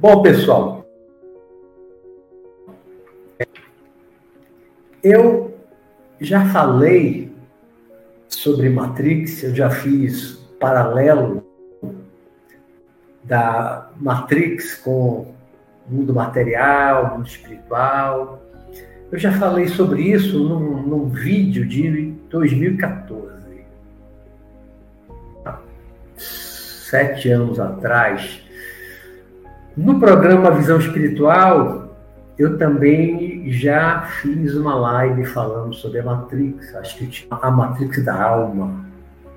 Bom, pessoal, eu já falei sobre Matrix, eu já fiz paralelo da Matrix com o mundo material, mundo espiritual. Eu já falei sobre isso num, num vídeo de 2014. Sete anos atrás, no programa Visão Espiritual, eu também já fiz uma live falando sobre a Matrix, acho que tinha a Matrix da Alma,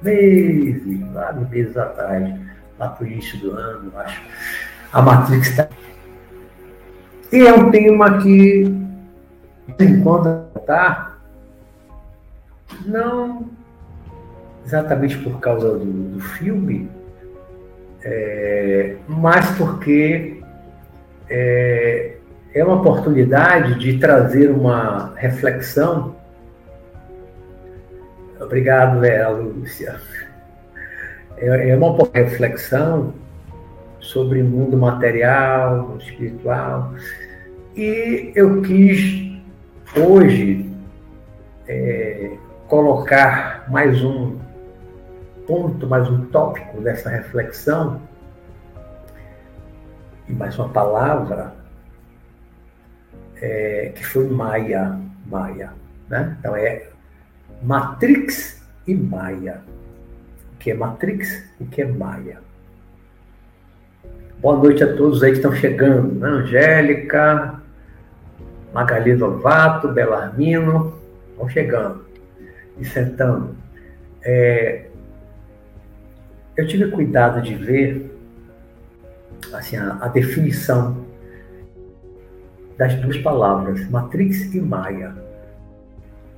meses, vários meses atrás, lá para o início do ano, acho. A Matrix está. E é um tema que, tá, não exatamente por causa do, do filme, é, mas porque é, é uma oportunidade de trazer uma reflexão. Obrigado, Léa Lúcia. É, é uma reflexão sobre o mundo material, espiritual. E eu quis hoje é, colocar mais um ponto, mais um tópico dessa reflexão, e mais uma palavra, é, que foi Maia. Maia né? Então é Matrix e Maia. O que é Matrix e o que é Maia. Boa noite a todos aí que estão chegando. Né? Angélica, Magali Novato, Belarmino, estão chegando e sentando. É, eu tive cuidado de ver assim, a, a definição das duas palavras, Matrix e Maia.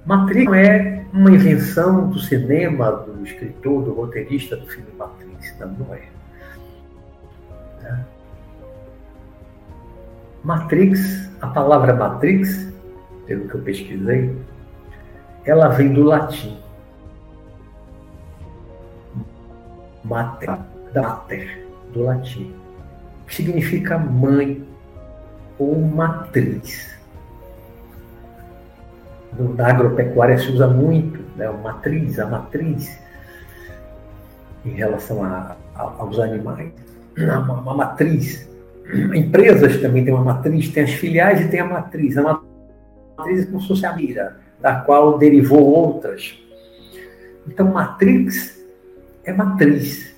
Matrix não é uma invenção do cinema, do escritor, do roteirista do filme Matrix, não, não é. é. Matrix, a palavra Matrix, pelo que eu pesquisei, ela vem do latim. mater, mater, do latim, que significa mãe ou matriz. No, na agropecuária se usa muito né, a matriz, a matriz, em relação a, a, aos animais. Uma, uma matriz. Empresas também têm uma matriz, tem as filiais e tem a matriz. A matriz é como se fosse a mira, da qual derivou outras. Então, matrix é matriz.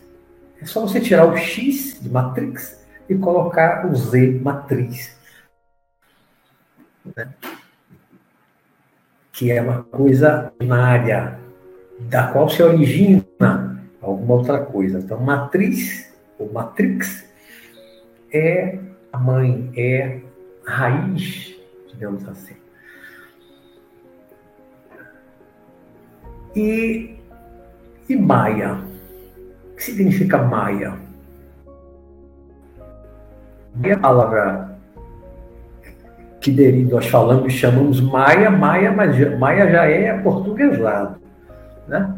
É só você tirar o X de matrix e colocar o Z matriz. Né? Que é uma coisa primária, da qual se origina alguma outra coisa. Então, matriz, ou matrix, é a mãe, é a raiz, digamos assim. E, e Maia, o que significa Maia? E a palavra que nós falamos, chamamos Maia, Maia, mas Maia já é portuguesado, né?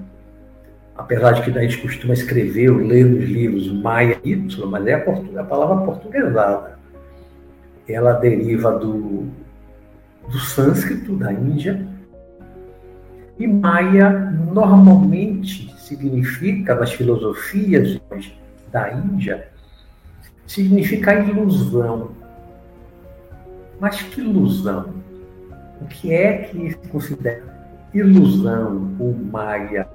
Apesar de que a gente costuma escrever ou ler nos livros Maia Y, mas é a, a palavra portuguesada. Ela deriva do, do sânscrito, da Índia, e Maia normalmente significa, nas filosofias da Índia, significa ilusão. Mas que ilusão? O que é que se considera ilusão ou Maia?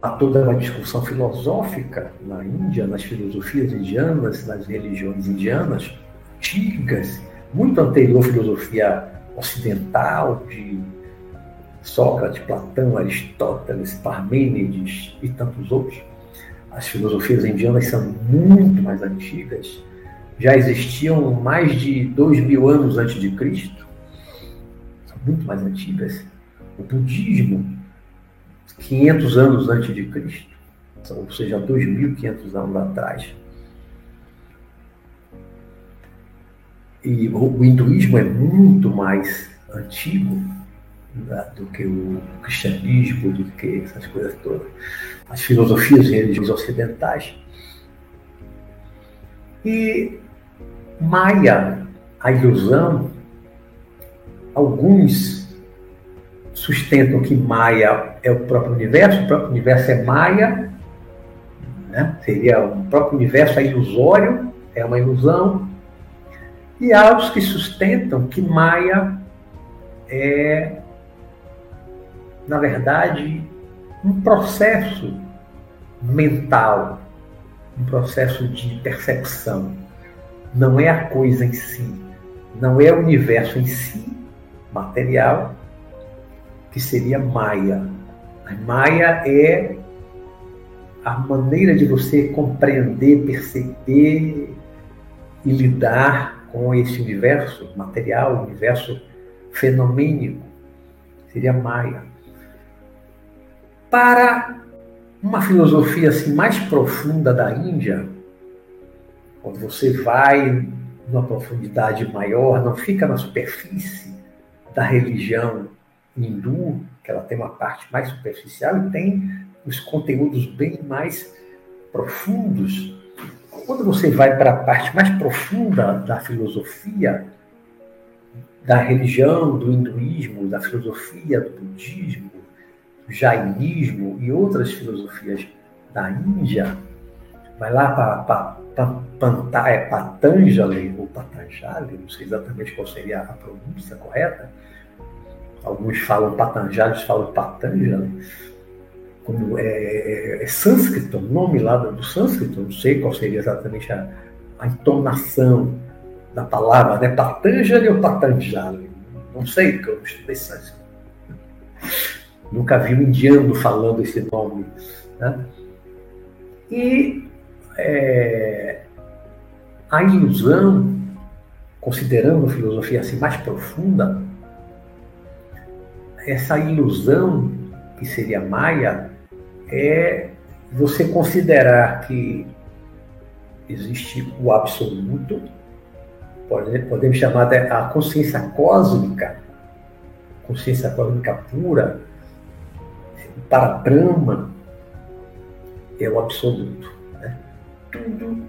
Há toda uma discussão filosófica na Índia, nas filosofias indianas, nas religiões indianas, antigas, muito anterior à filosofia ocidental, de Sócrates, Platão, Aristóteles, Parmênides e tantos outros. As filosofias indianas são muito mais antigas, já existiam mais de dois mil anos antes de Cristo, são muito mais antigas. O budismo, 500 anos antes de Cristo, ou seja, 2.500 anos atrás. e o, hinduísmo é muito mais antigo né, do que o cristianismo, do que essas coisas todas, as filosofias e religiões ocidentais. E Maia, a ilusão, alguns sustentam que Maia é o próprio universo, o próprio universo é Maia, né? seria o próprio universo é ilusório, é uma ilusão. E há os que sustentam que Maia é, na verdade, um processo mental, um processo de percepção. Não é a coisa em si, não é o universo em si, material, que seria Maia. A Maia é a maneira de você compreender, perceber e lidar com esse universo material, universo fenomênico. Seria Maia. Para uma filosofia assim mais profunda da Índia, quando você vai numa profundidade maior, não fica na superfície da religião hindu, que ela tem uma parte mais superficial e tem os conteúdos bem mais profundos. Quando você vai para a parte mais profunda da filosofia, da religião, do hinduísmo, da filosofia, do budismo, do jainismo e outras filosofias da Índia, vai lá para é, Patanjali, ou Patanjali, não sei exatamente qual seria a pronúncia correta, alguns falam Patanjali, outros falam Patanjali, como é, é, é sânscrito, o nome lá do, do sânscrito, não sei qual seria exatamente a, a entonação da palavra, né? Patanjali ou Patanjali? Não sei, porque eu não estudei sânscrito. Nunca vi um indiano falando esse nome. Né? E é, a ilusão, considerando a filosofia assim mais profunda, essa ilusão que seria Maia é você considerar que existe o absoluto, podemos chamar de a consciência cósmica, consciência cósmica pura, para Brahma é o absoluto. Né? Tudo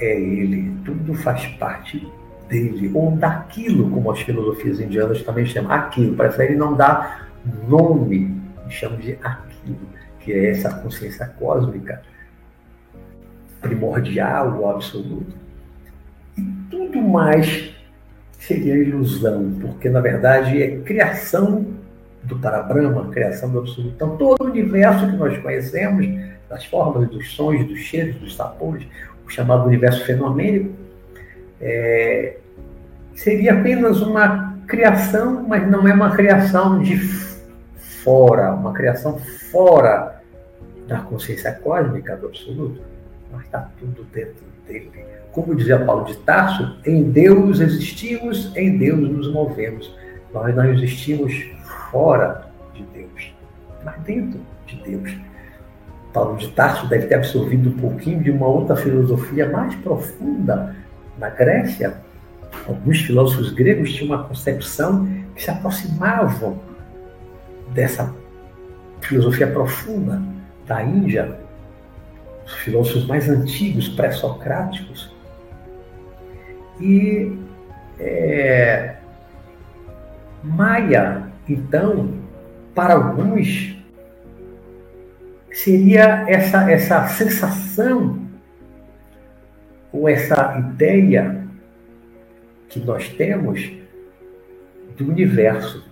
é ele, tudo faz parte dele, ou daquilo, como as filosofias indianas também chamam, aquilo, prefere não dar nome, chamam de aquilo, que é essa consciência cósmica primordial, o absoluto. E tudo mais seria ilusão, porque na verdade é criação do Parabrahma, criação do absoluto. Então todo o universo que nós conhecemos, das formas, dos sons, dos cheiros, dos sabores, o chamado universo fenomênico, é, seria apenas uma criação, mas não é uma criação de fora, uma criação fora da consciência cósmica do absoluto, mas está tudo dentro dele. Como dizia Paulo de Tarso, em Deus existimos, em Deus nos movemos. Nós não existimos fora de Deus, mas dentro de Deus. Paulo de Tarso deve ter absorvido um pouquinho de uma outra filosofia mais profunda na Grécia. Alguns filósofos gregos tinham uma concepção que se aproximavam dessa filosofia profunda da Índia, os filósofos mais antigos, pré-socráticos. E é, Maia, então, para alguns, seria essa, essa sensação ou essa ideia que nós temos do universo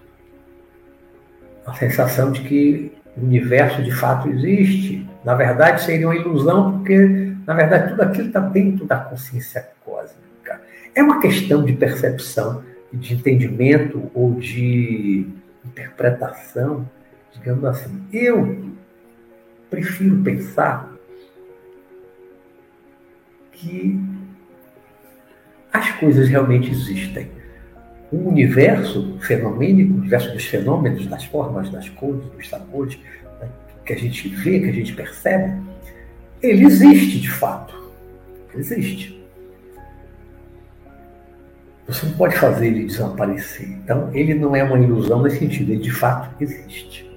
a sensação de que o universo de fato existe. Na verdade, seria uma ilusão, porque, na verdade, tudo aquilo está dentro da consciência cósmica. É uma questão de percepção, de entendimento ou de interpretação, digamos assim. Eu prefiro pensar que as coisas realmente existem o universo fenomênico, o universo dos fenômenos, das formas, das cores, dos sabores, né, que a gente vê, que a gente percebe, ele existe de fato. Existe. Você não pode fazer ele desaparecer. Então, ele não é uma ilusão nesse sentido, ele de fato existe.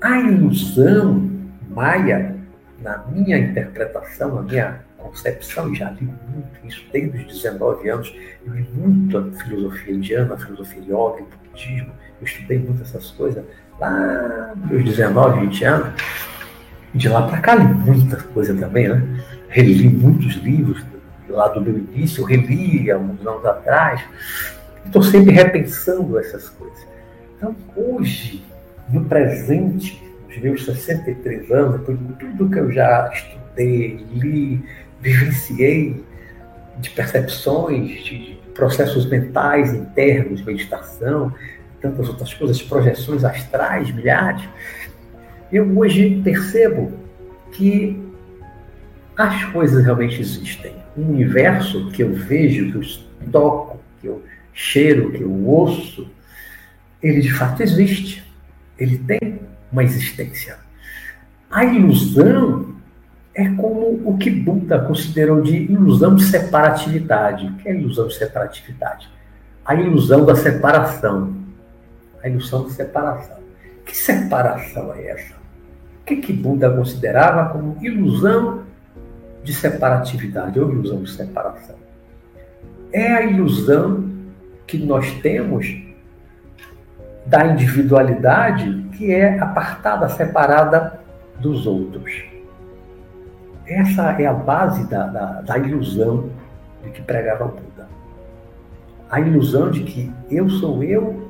A ilusão maia, na minha interpretação, na minha concepção, já li muito isso desde os 19 anos, eu li muito a filosofia indiana, a filosofia yoga, o budismo, eu estudei muito essas coisas lá nos 19, 20 anos. De lá para cá li muita coisa também, né? Reli muitos livros lá do meu início, eu reli há uns anos atrás. Estou sempre repensando essas coisas. Então, hoje, no presente, nos meus 63 anos, depois de tudo que eu já estudei, li, vivenciei, de percepções, de processos mentais internos, meditação, tantas outras coisas, projeções astrais, milhares, eu hoje percebo que as coisas realmente existem. Um universo que eu vejo, que eu toco, que eu cheiro, que eu ouço, ele de fato existe. Ele tem uma existência. A ilusão é como o que Buda considerou de ilusão de separatividade. O que é ilusão de separatividade? A ilusão da separação. A ilusão de separação. Que separação é essa? O que, que Buda considerava como ilusão de separatividade ou ilusão de separação? É a ilusão que nós temos da individualidade que é apartada, separada dos outros. Essa é a base da, da, da ilusão de que pregava o Buda. A ilusão de que eu sou eu,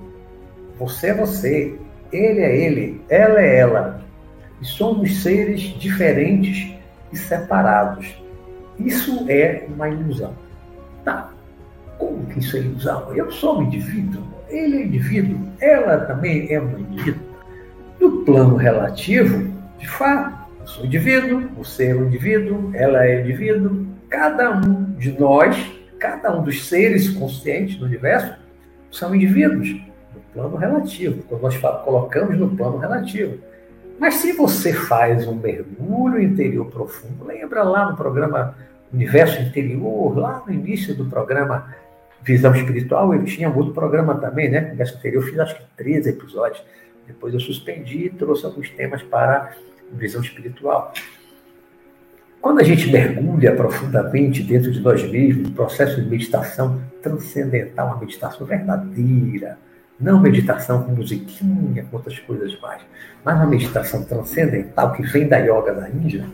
você é você, ele é ele, ela é ela. E somos seres diferentes e separados. Isso é uma ilusão. Tá. Como que isso é ilusão? Eu sou um indivíduo, ele é indivíduo, ela também é um indivíduo. No plano relativo, de fato, eu sou indivíduo, você é um indivíduo, ela é indivíduo, cada um de nós, cada um dos seres conscientes do universo, são indivíduos no plano relativo, quando nós colocamos no plano relativo. Mas se você faz um mergulho interior profundo, lembra lá no programa Universo Interior, lá no início do programa Visão Espiritual, eu tinha outro programa também, né? Universo Interior, eu fiz acho que 13 episódios. Depois eu suspendi e trouxe alguns temas para visão espiritual. Quando a gente mergulha profundamente dentro de nós mesmos, no processo de meditação transcendental, uma meditação verdadeira, não meditação com musiquinha, com outras coisas mais, mas uma meditação transcendental que vem da yoga da Índia,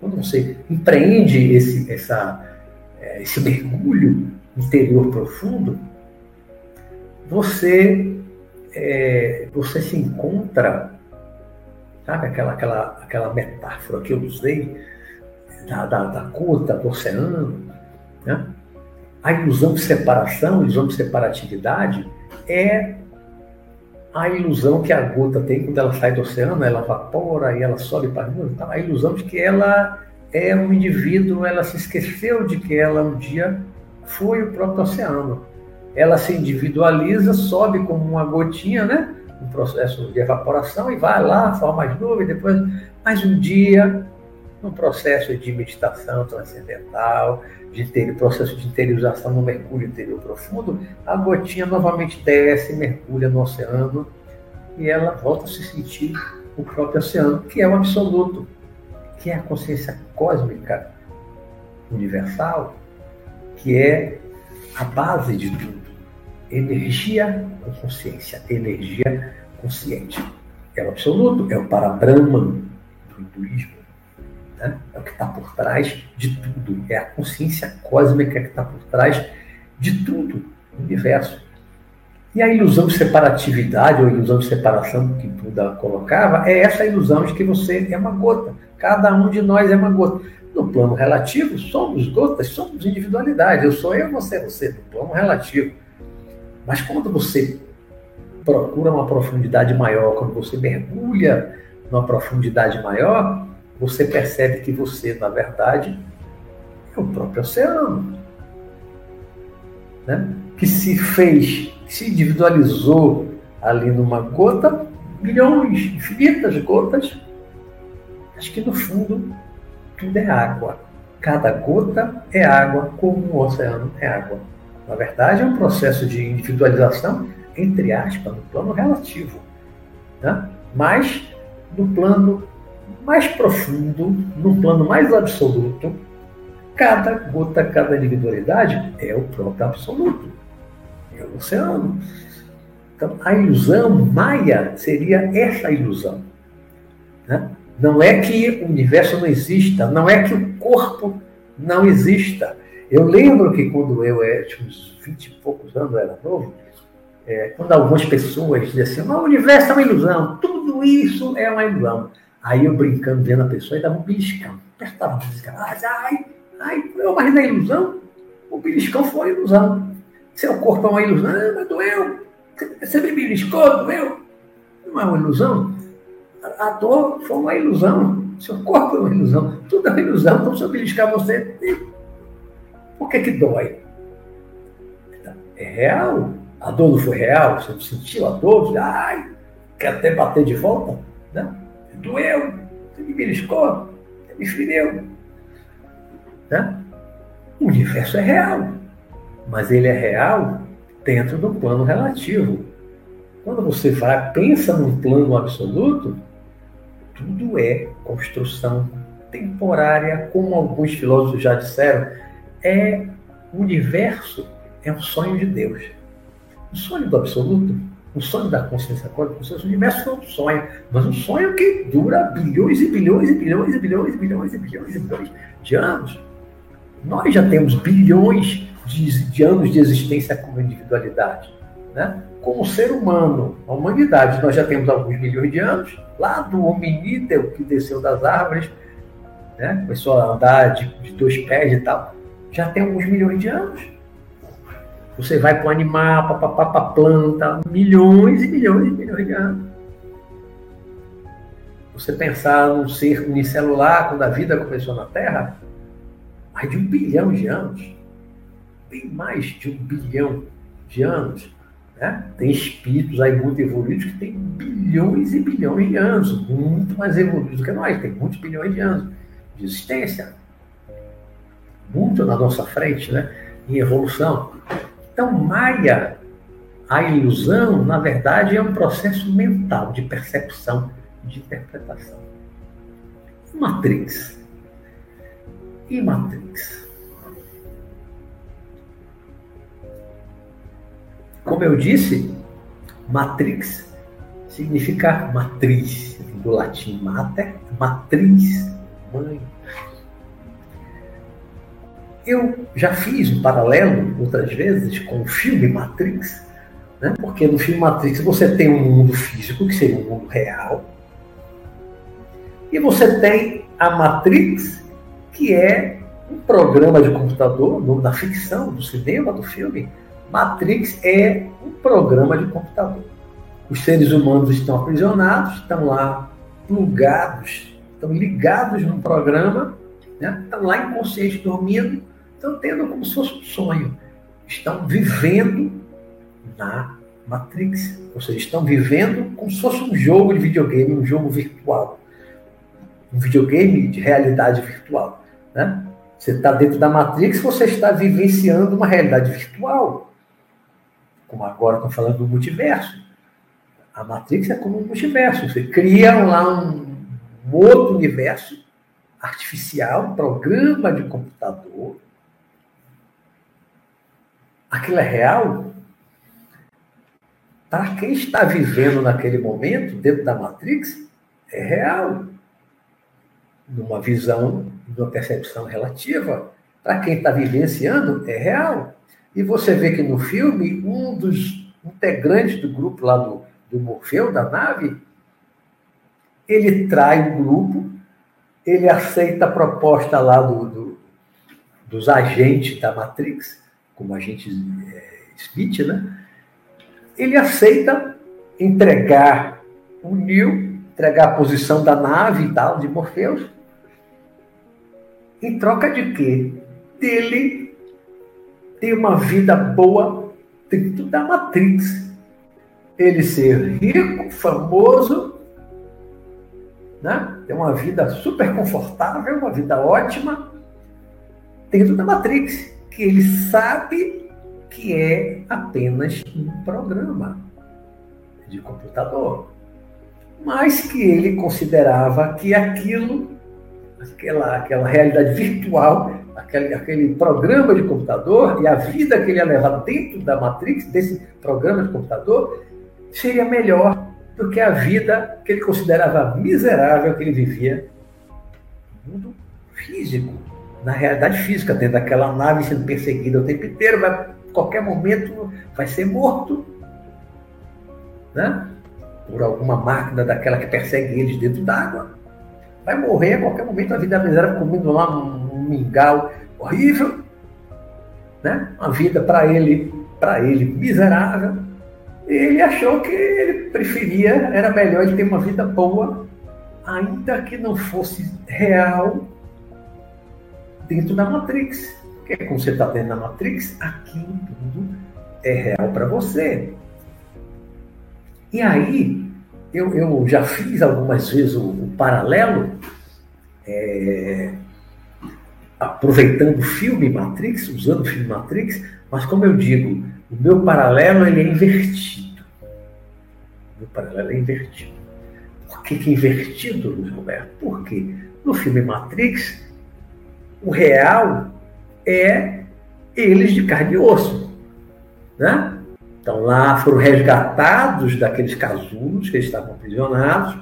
quando você empreende esse, essa, é, esse mergulho interior profundo, você, é, você se encontra Sabe aquela, aquela, aquela metáfora que eu usei da, da, da do oceano? Né? A ilusão de separação, a ilusão de separatividade é a ilusão que a gota tem quando ela sai do oceano, ela evapora e ela sobe para a Então, a ilusão de que ela é um indivíduo, ela se esqueceu de que ela um dia foi o próprio oceano. Ela se individualiza, sobe como uma gotinha, né? Um processo de evaporação e vai lá, forma as nuvens, depois, mais um dia, num processo de meditação transcendental, de ter, processo de interiorização no mergulho interior profundo, a gotinha novamente desce, mergulha no oceano e ela volta a se sentir o próprio oceano, que é o absoluto, que é a consciência cósmica universal, que é a base de tudo energia com consciência, energia consciente. É o absoluto, é o Parabrahman do hinduísmo. Né? É o que está por trás de tudo. É a consciência cósmica que está por trás de tudo no universo. E a ilusão de separatividade, ou ilusão de separação que Buda colocava, é essa ilusão de que você é uma gota. Cada um de nós é uma gota. No plano relativo, somos gotas, somos individualidade. Eu sou eu, você é você. No plano relativo. Mas quando você procura uma profundidade maior, quando você mergulha numa profundidade maior, você percebe que você, na verdade, é o próprio oceano. Né? Que se fez, se individualizou ali numa gota, milhões, infinitas gotas, Acho que no fundo tudo é água. Cada gota é água, como o oceano é água. Na verdade, é um processo de individualização, entre aspas, no plano relativo. Né? Mas, no plano mais profundo, no plano mais absoluto, cada gota, cada individualidade é o próprio absoluto. É o oceano. Então, a ilusão maia seria essa ilusão. Né? Não é que o universo não exista, não é que o corpo não exista. Eu lembro que quando eu é, tinha uns 20 e poucos anos, era novo, é, quando algumas pessoas diziam assim, o universo é uma ilusão, tudo isso é uma ilusão. Aí eu brincando, vendo a pessoa, e dava um beliscão. Apertava um beliscão. Ai, ai, eu, mas na ilusão, o beliscão foi uma ilusão. Seu corpo é uma ilusão. Ah, mas doeu. Você me beliscou, doeu. Não é uma ilusão? A dor foi uma ilusão. Seu corpo é uma ilusão. Tudo é uma ilusão. Então, se eu beliscar você, por que que dói? É real. A dor não foi real. Você sentiu a dor? Ai, quer até bater de volta? Né? Doeu. Você me beliscou. Você me feriu. Né? O universo é real. Mas ele é real dentro do plano relativo. Quando você vai, pensa num plano absoluto, tudo é construção temporária, como alguns filósofos já disseram, é o universo é um sonho de Deus. O sonho do absoluto, o sonho da consciência cósmica, o universo é um sonho, mas um sonho que dura bilhões e bilhões e bilhões e bilhões e bilhões e bilhões e bilhões de anos. Nós já temos bilhões de, de anos de existência como individualidade. Né? Como ser humano, a humanidade, nós já temos alguns milhões de anos, lá do hominídeo que desceu das árvores, né? começou a andar de, de dois pés e tal, já tem alguns milhões de anos. Você vai para o animal, para a planta, milhões e milhões e milhões de anos. Você pensar num ser unicelular, quando a vida começou na Terra, mais de um bilhão de anos bem mais de um bilhão de anos. Né? Tem espíritos aí muito evoluídos que têm bilhões e bilhões de anos, muito mais evoluídos do que nós, tem muitos bilhões de anos de existência. Muito na nossa frente, né? em evolução. Então, Maia, a ilusão, na verdade, é um processo mental de percepção, de interpretação. Matrix. E Matrix? Como eu disse, matrix significa matriz, do latim mater, matriz, mãe. Eu já fiz um paralelo outras vezes com o filme Matrix, né? porque no filme Matrix você tem um mundo físico, que seria um mundo real, e você tem a Matrix, que é um programa de computador, da ficção, do cinema, do filme, Matrix é um programa de computador. Os seres humanos estão aprisionados, estão lá plugados, estão ligados num programa, né? estão lá inconscientes dormindo, estão tendo como se fosse um sonho. Estão vivendo na Matrix, ou seja, estão vivendo como se fosse um jogo de videogame, um jogo virtual. Um videogame de realidade virtual. Né? Você está dentro da Matrix, você está vivenciando uma realidade virtual como agora estão falando do multiverso. A Matrix é como um multiverso. Você cria lá um, um outro universo artificial, um programa de computador. Aquilo é real? Para quem está vivendo naquele momento, dentro da Matrix, é real. Numa visão, numa percepção relativa. Para quem está vivenciando, é real. E você vê que no filme, um dos integrantes do grupo lá do, do Morfeu, da nave, ele trai o grupo, ele aceita a proposta lá do, do dos agentes da Matrix, como agente é, Smith, né? Ele aceita entregar o Neo, entregar a posição da nave e tal, de Morpheus, em troca de quê? Dele ter uma vida boa dentro da Matrix. Ele ser rico, famoso, né? ter uma vida super confortável, uma vida ótima, dentro da Matrix. Que ele sabe que é apenas um programa de computador, mas que ele considerava que aquilo, aquela, aquela realidade virtual, aquele, aquele programa de computador e a vida que ele ia levar dentro da Matrix, desse programa de computador, seria melhor do que a vida que ele considerava miserável que ele vivia no mundo físico, na realidade física, dentro daquela nave sendo perseguida o tempo inteiro, vai, qualquer momento vai ser morto, né? Por alguma máquina daquela que persegue eles dentro d'água. Vai morrer a qualquer momento, a vida miserável comendo lá um mingau horrível, né? Uma vida para ele, para ele miserável ele achou que ele preferia, era melhor ele ter uma vida boa, ainda que não fosse real dentro da Matrix. Porque quando você está dentro da Matrix, aquilo tudo é real para você. E aí, eu, eu, já fiz algumas vezes o, o paralelo, é, aproveitando o filme Matrix, usando o filme Matrix, mas como eu digo, o meu paralelo ele é invertido. O meu paralelo é invertido. Por que, que é invertido, Luiz Roberto? Porque no filme Matrix, o real é eles de carne e osso. Né? Então lá foram resgatados daqueles casulos que eles estavam aprisionados.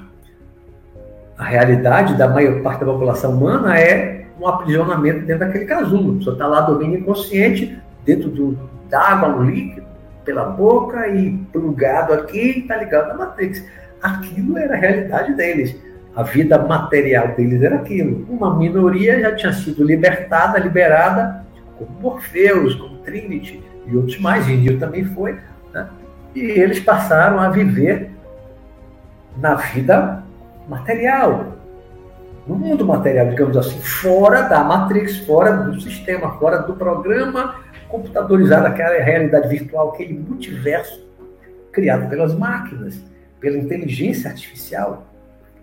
A realidade da maior parte da população humana é um aprisionamento dentro daquele casulo. Pessoa está lá domínio inconsciente, dentro do, d'água, um líquido, pela boca e plugado aqui, está ligado na Matrix. Aquilo era a realidade deles. A vida material deles era aquilo. Uma minoria já tinha sido libertada, liberada, como Morpheus, como Trinity e outros mais, e Neo também foi. Né? E eles passaram a viver na vida material, no mundo material, digamos assim, fora da Matrix, fora do sistema, fora do programa computadorizada, aquela realidade virtual, aquele multiverso criado pelas máquinas, pela inteligência artificial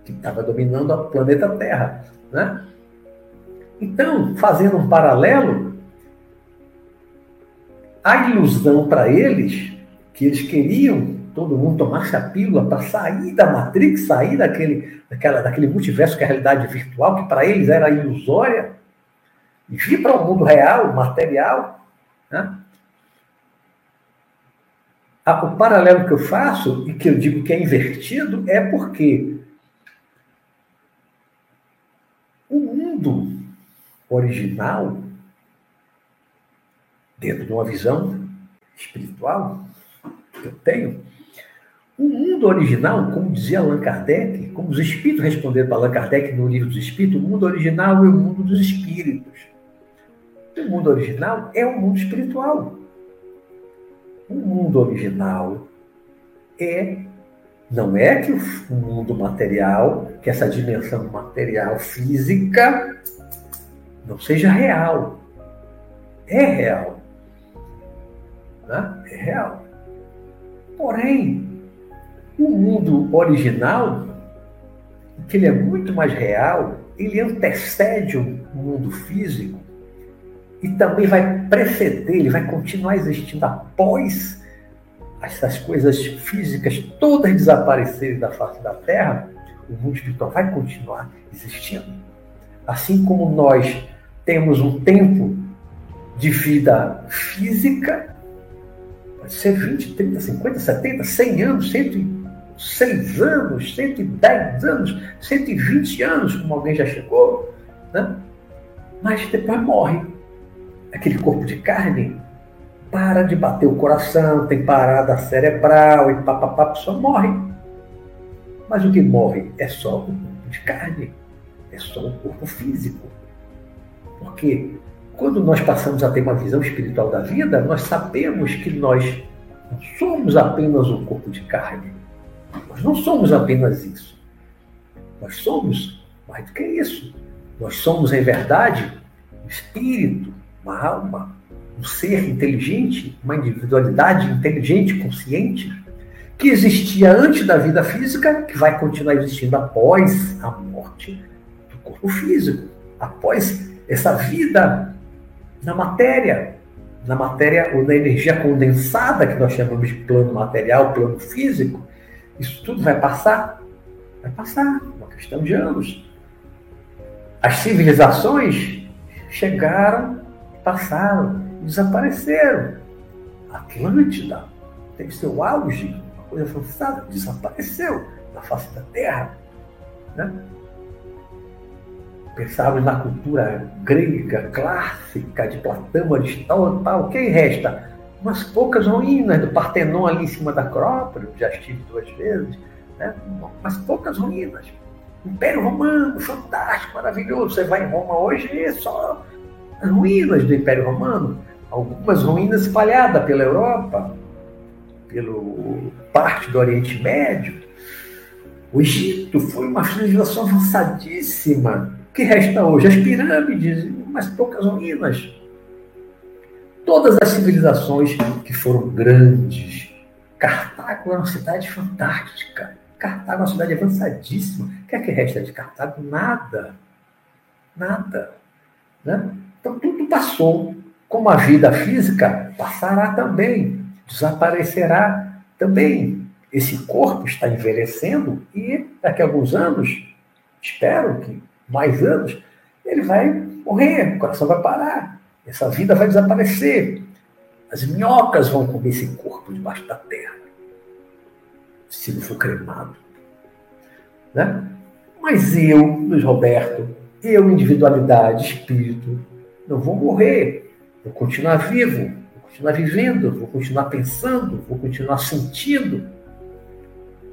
que estava dominando o planeta Terra. Né? Então, fazendo um paralelo, a ilusão para eles, que eles queriam todo mundo tomasse a pílula para sair da Matrix, sair daquele, daquela, daquele multiverso que é a realidade virtual, que para eles era ilusória, e vir para o mundo real, material, né? O paralelo que eu faço, e que eu digo que é invertido, é porque o mundo original, dentro de uma visão espiritual que eu tenho, o mundo original, como dizia Allan Kardec, como os espíritos responderam para Allan Kardec no livro dos Espíritos, o mundo original é o mundo dos espíritos. O mundo original é o mundo espiritual. O mundo original é não é que o mundo material, que essa dimensão material física não seja real. É real. Né? É real. Porém, o mundo original, que ele é muito mais real, ele antecede o mundo físico e também vai preceder, ele vai continuar existindo após essas coisas físicas todas desaparecerem da face da Terra, o mundo espiritual vai continuar existindo. Assim como nós temos um tempo de vida física, pode ser 20, 30, 50, 70, 100 anos, 106 anos, 110 anos, 120 anos, como alguém já chegou, né? mas depois morre aquele corpo de carne, para de bater o coração, tem parada cerebral e papapá, pessoa morre. Mas o que morre é só o corpo de carne, é só o corpo físico. Porque quando nós passamos a ter uma visão espiritual da vida, nós sabemos que nós não somos apenas um corpo de carne. Nós não somos apenas isso. Nós somos mais do que isso. Nós somos, em verdade, um espírito, uma alma, um ser inteligente, uma individualidade inteligente, consciente, que existia antes da vida física, que vai continuar existindo após a morte do corpo físico, após essa vida na matéria, na matéria ou na energia condensada, que nós chamamos de plano material, plano físico, isso tudo vai passar? Vai passar, uma questão de anos. As civilizações chegaram, passaram, desapareceram. Atlântida teve seu auge, uma coisa avançada, desapareceu da face da Terra. Né? Pensamos na cultura grega clássica de Platão, Aristóteles, tal, quem resta? Umas poucas ruínas do Partenon ali em cima da Acrópole, já estive duas vezes, né? umas poucas ruínas. Império Romano, fantástico, maravilhoso. Você vai em Roma hoje e é só ruínas do Império Romano, algumas ruínas espalhadas pela Europa, pelo parte do Oriente Médio. O Egito foi uma civilização avançadíssima. Que resta hoje? As pirâmides, umas poucas ruínas. Todas as civilizações que foram grandes. Cartago é uma cidade fantástica. Cartago é uma cidade avançadíssima. O que é que resta de Cartago? Nada. Nada. Né? Então tudo passou. Como a vida física passará também, desaparecerá também. Esse corpo está envelhecendo e daqui a alguns anos, espero que mais anos, ele vai morrer, o coração vai parar, essa vida vai desaparecer. As minhocas vão comer esse corpo debaixo da terra, se não for cremado. Né? Mas eu, Luiz Roberto, eu, individualidade, espírito, não vou morrer, vou continuar vivo, vou continuar vivendo, vou continuar pensando, vou continuar sentindo,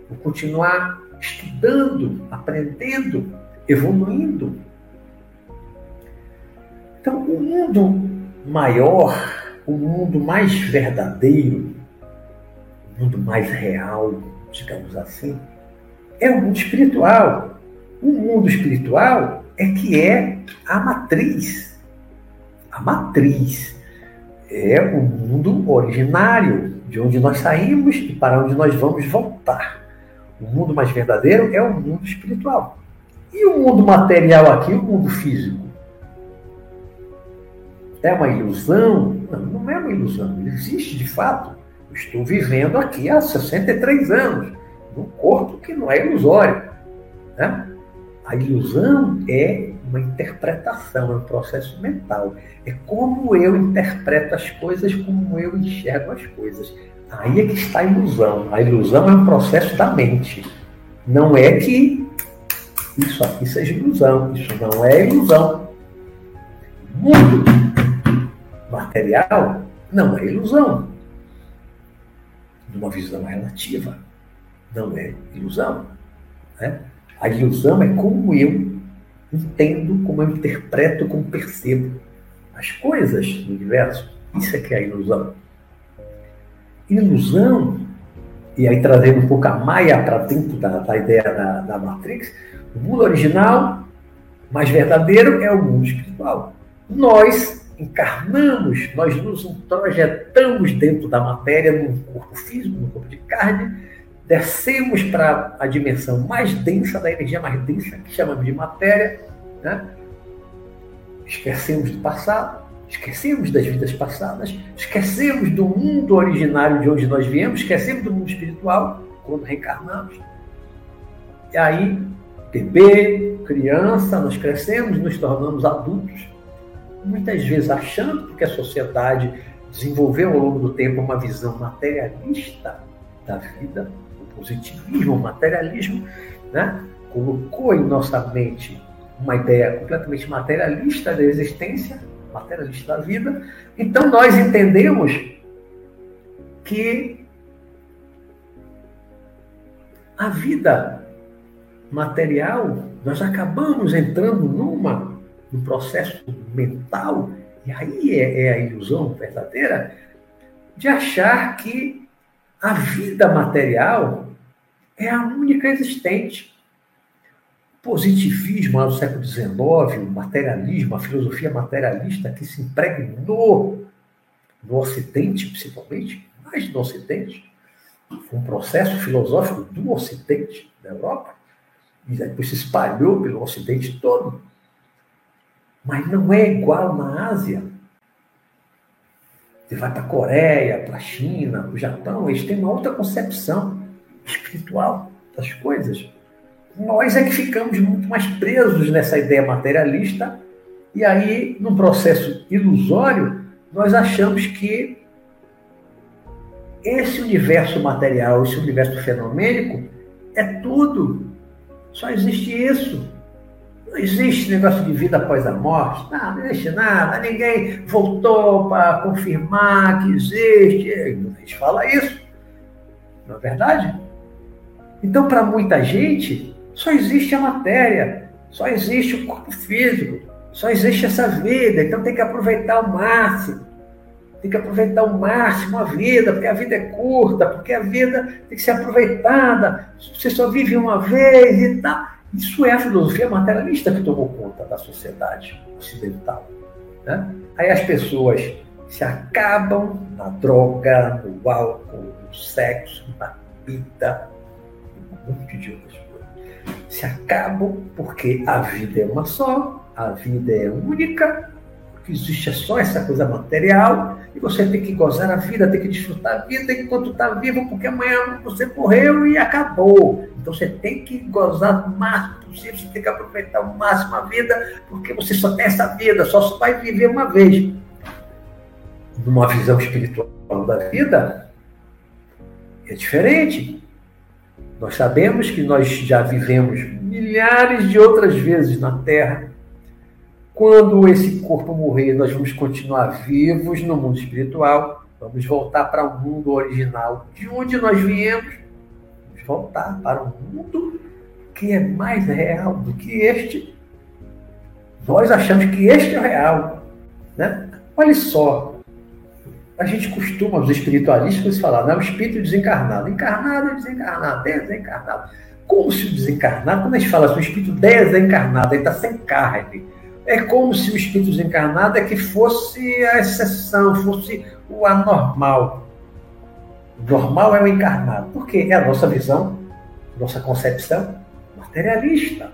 vou continuar estudando, aprendendo, evoluindo. Então, o mundo maior, o mundo mais verdadeiro, o mundo mais real, digamos assim, é o mundo espiritual. O mundo espiritual é que é a matriz a matriz, é o mundo originário, de onde nós saímos e para onde nós vamos voltar. O mundo mais verdadeiro é o mundo espiritual. E o mundo material aqui, o mundo físico? É uma ilusão? Não, não é uma ilusão. Ele existe de fato. Eu estou vivendo aqui há 63 anos, num corpo que não é ilusório. Né? A ilusão é uma interpretação, é um processo mental. É como eu interpreto as coisas, como eu enxergo as coisas. Aí é que está a ilusão. A ilusão é um processo da mente. Não é que isso aqui seja ilusão. Isso não é ilusão. Mundo material não é ilusão. Numa visão relativa, não é ilusão. Né? A ilusão é como eu entendo, como eu interpreto, como percebo as coisas do universo. Isso é que é a ilusão. Ilusão, e aí trazendo um pouco a Maia para dentro da, da ideia da, da Matrix, o mundo original, mais verdadeiro, é o mundo espiritual. Nós encarnamos, nós nos projetamos dentro da matéria, num corpo físico, num corpo de carne, descemos para a dimensão mais densa da energia mais densa, que chamamos de matéria, né? esquecemos do passado, esquecemos das vidas passadas, esquecemos do mundo originário de onde nós viemos, esquecemos do mundo espiritual quando reencarnamos. E aí, bebê, criança, nós crescemos, nos tornamos adultos, muitas vezes achando que a sociedade desenvolveu ao longo do tempo uma visão materialista da vida, o positivismo, o materialismo, né? colocou em nossa mente uma ideia completamente materialista da existência, materialista da vida. Então nós entendemos que a vida material, nós acabamos entrando numa, num processo mental, e aí é, é a ilusão verdadeira, de achar que a vida material é a única existente. Positivismo lá do século XIX, o materialismo, a filosofia materialista que se impregnou no Ocidente, principalmente, mais no Ocidente, um processo filosófico do Ocidente, da Europa, e depois se espalhou pelo Ocidente todo. Mas não é igual na Ásia. Você vai para a Coreia, para a China, para o Japão, eles têm uma outra concepção espiritual das coisas. Nós é que ficamos muito mais presos nessa ideia materialista, e aí, num processo ilusório, nós achamos que esse universo material, esse universo fenomênico, é tudo. Só existe isso. Não existe negócio de vida após a morte. Não, não existe nada. Ninguém voltou para confirmar que existe. A gente fala isso. Não é verdade? Então, para muita gente, só existe a matéria, só existe o corpo físico, só existe essa vida. Então, tem que aproveitar ao máximo. Tem que aproveitar ao máximo a vida, porque a vida é curta, porque a vida tem que ser aproveitada. Você só vive uma vez e tal. Isso é a filosofia materialista que tomou conta da sociedade ocidental. Né? Aí as pessoas se acabam na droga, no álcool, no sexo, na vida, um monte de outras coisas. Se acabam porque a vida é uma só, a vida é única, que existe é só essa coisa material, e você tem que gozar a vida, tem que desfrutar a vida enquanto está vivo, porque amanhã você morreu e acabou. Então você tem que gozar o máximo possível, você tem que aproveitar o máximo a vida, porque você só tem essa vida, só vai viver uma vez. Numa visão espiritual da vida, é diferente. Nós sabemos que nós já vivemos milhares de outras vezes na Terra quando esse corpo morrer, nós vamos continuar vivos no mundo espiritual, vamos voltar para o mundo original, de onde nós viemos, vamos voltar para um mundo que é mais real do que este. Nós achamos que este é o real. Né? Olha só, a gente costuma, os espiritualistas, falar, não, o espírito desencarnado. Encarnado desencarnado, desencarnado. Como se o desencarnado, quando a gente fala assim, o espírito desencarnado, ele está sem carne é como se o espírito desencarnado é que fosse a exceção, fosse o anormal. Normal é o encarnado. Por quê? É a nossa visão, nossa concepção materialista.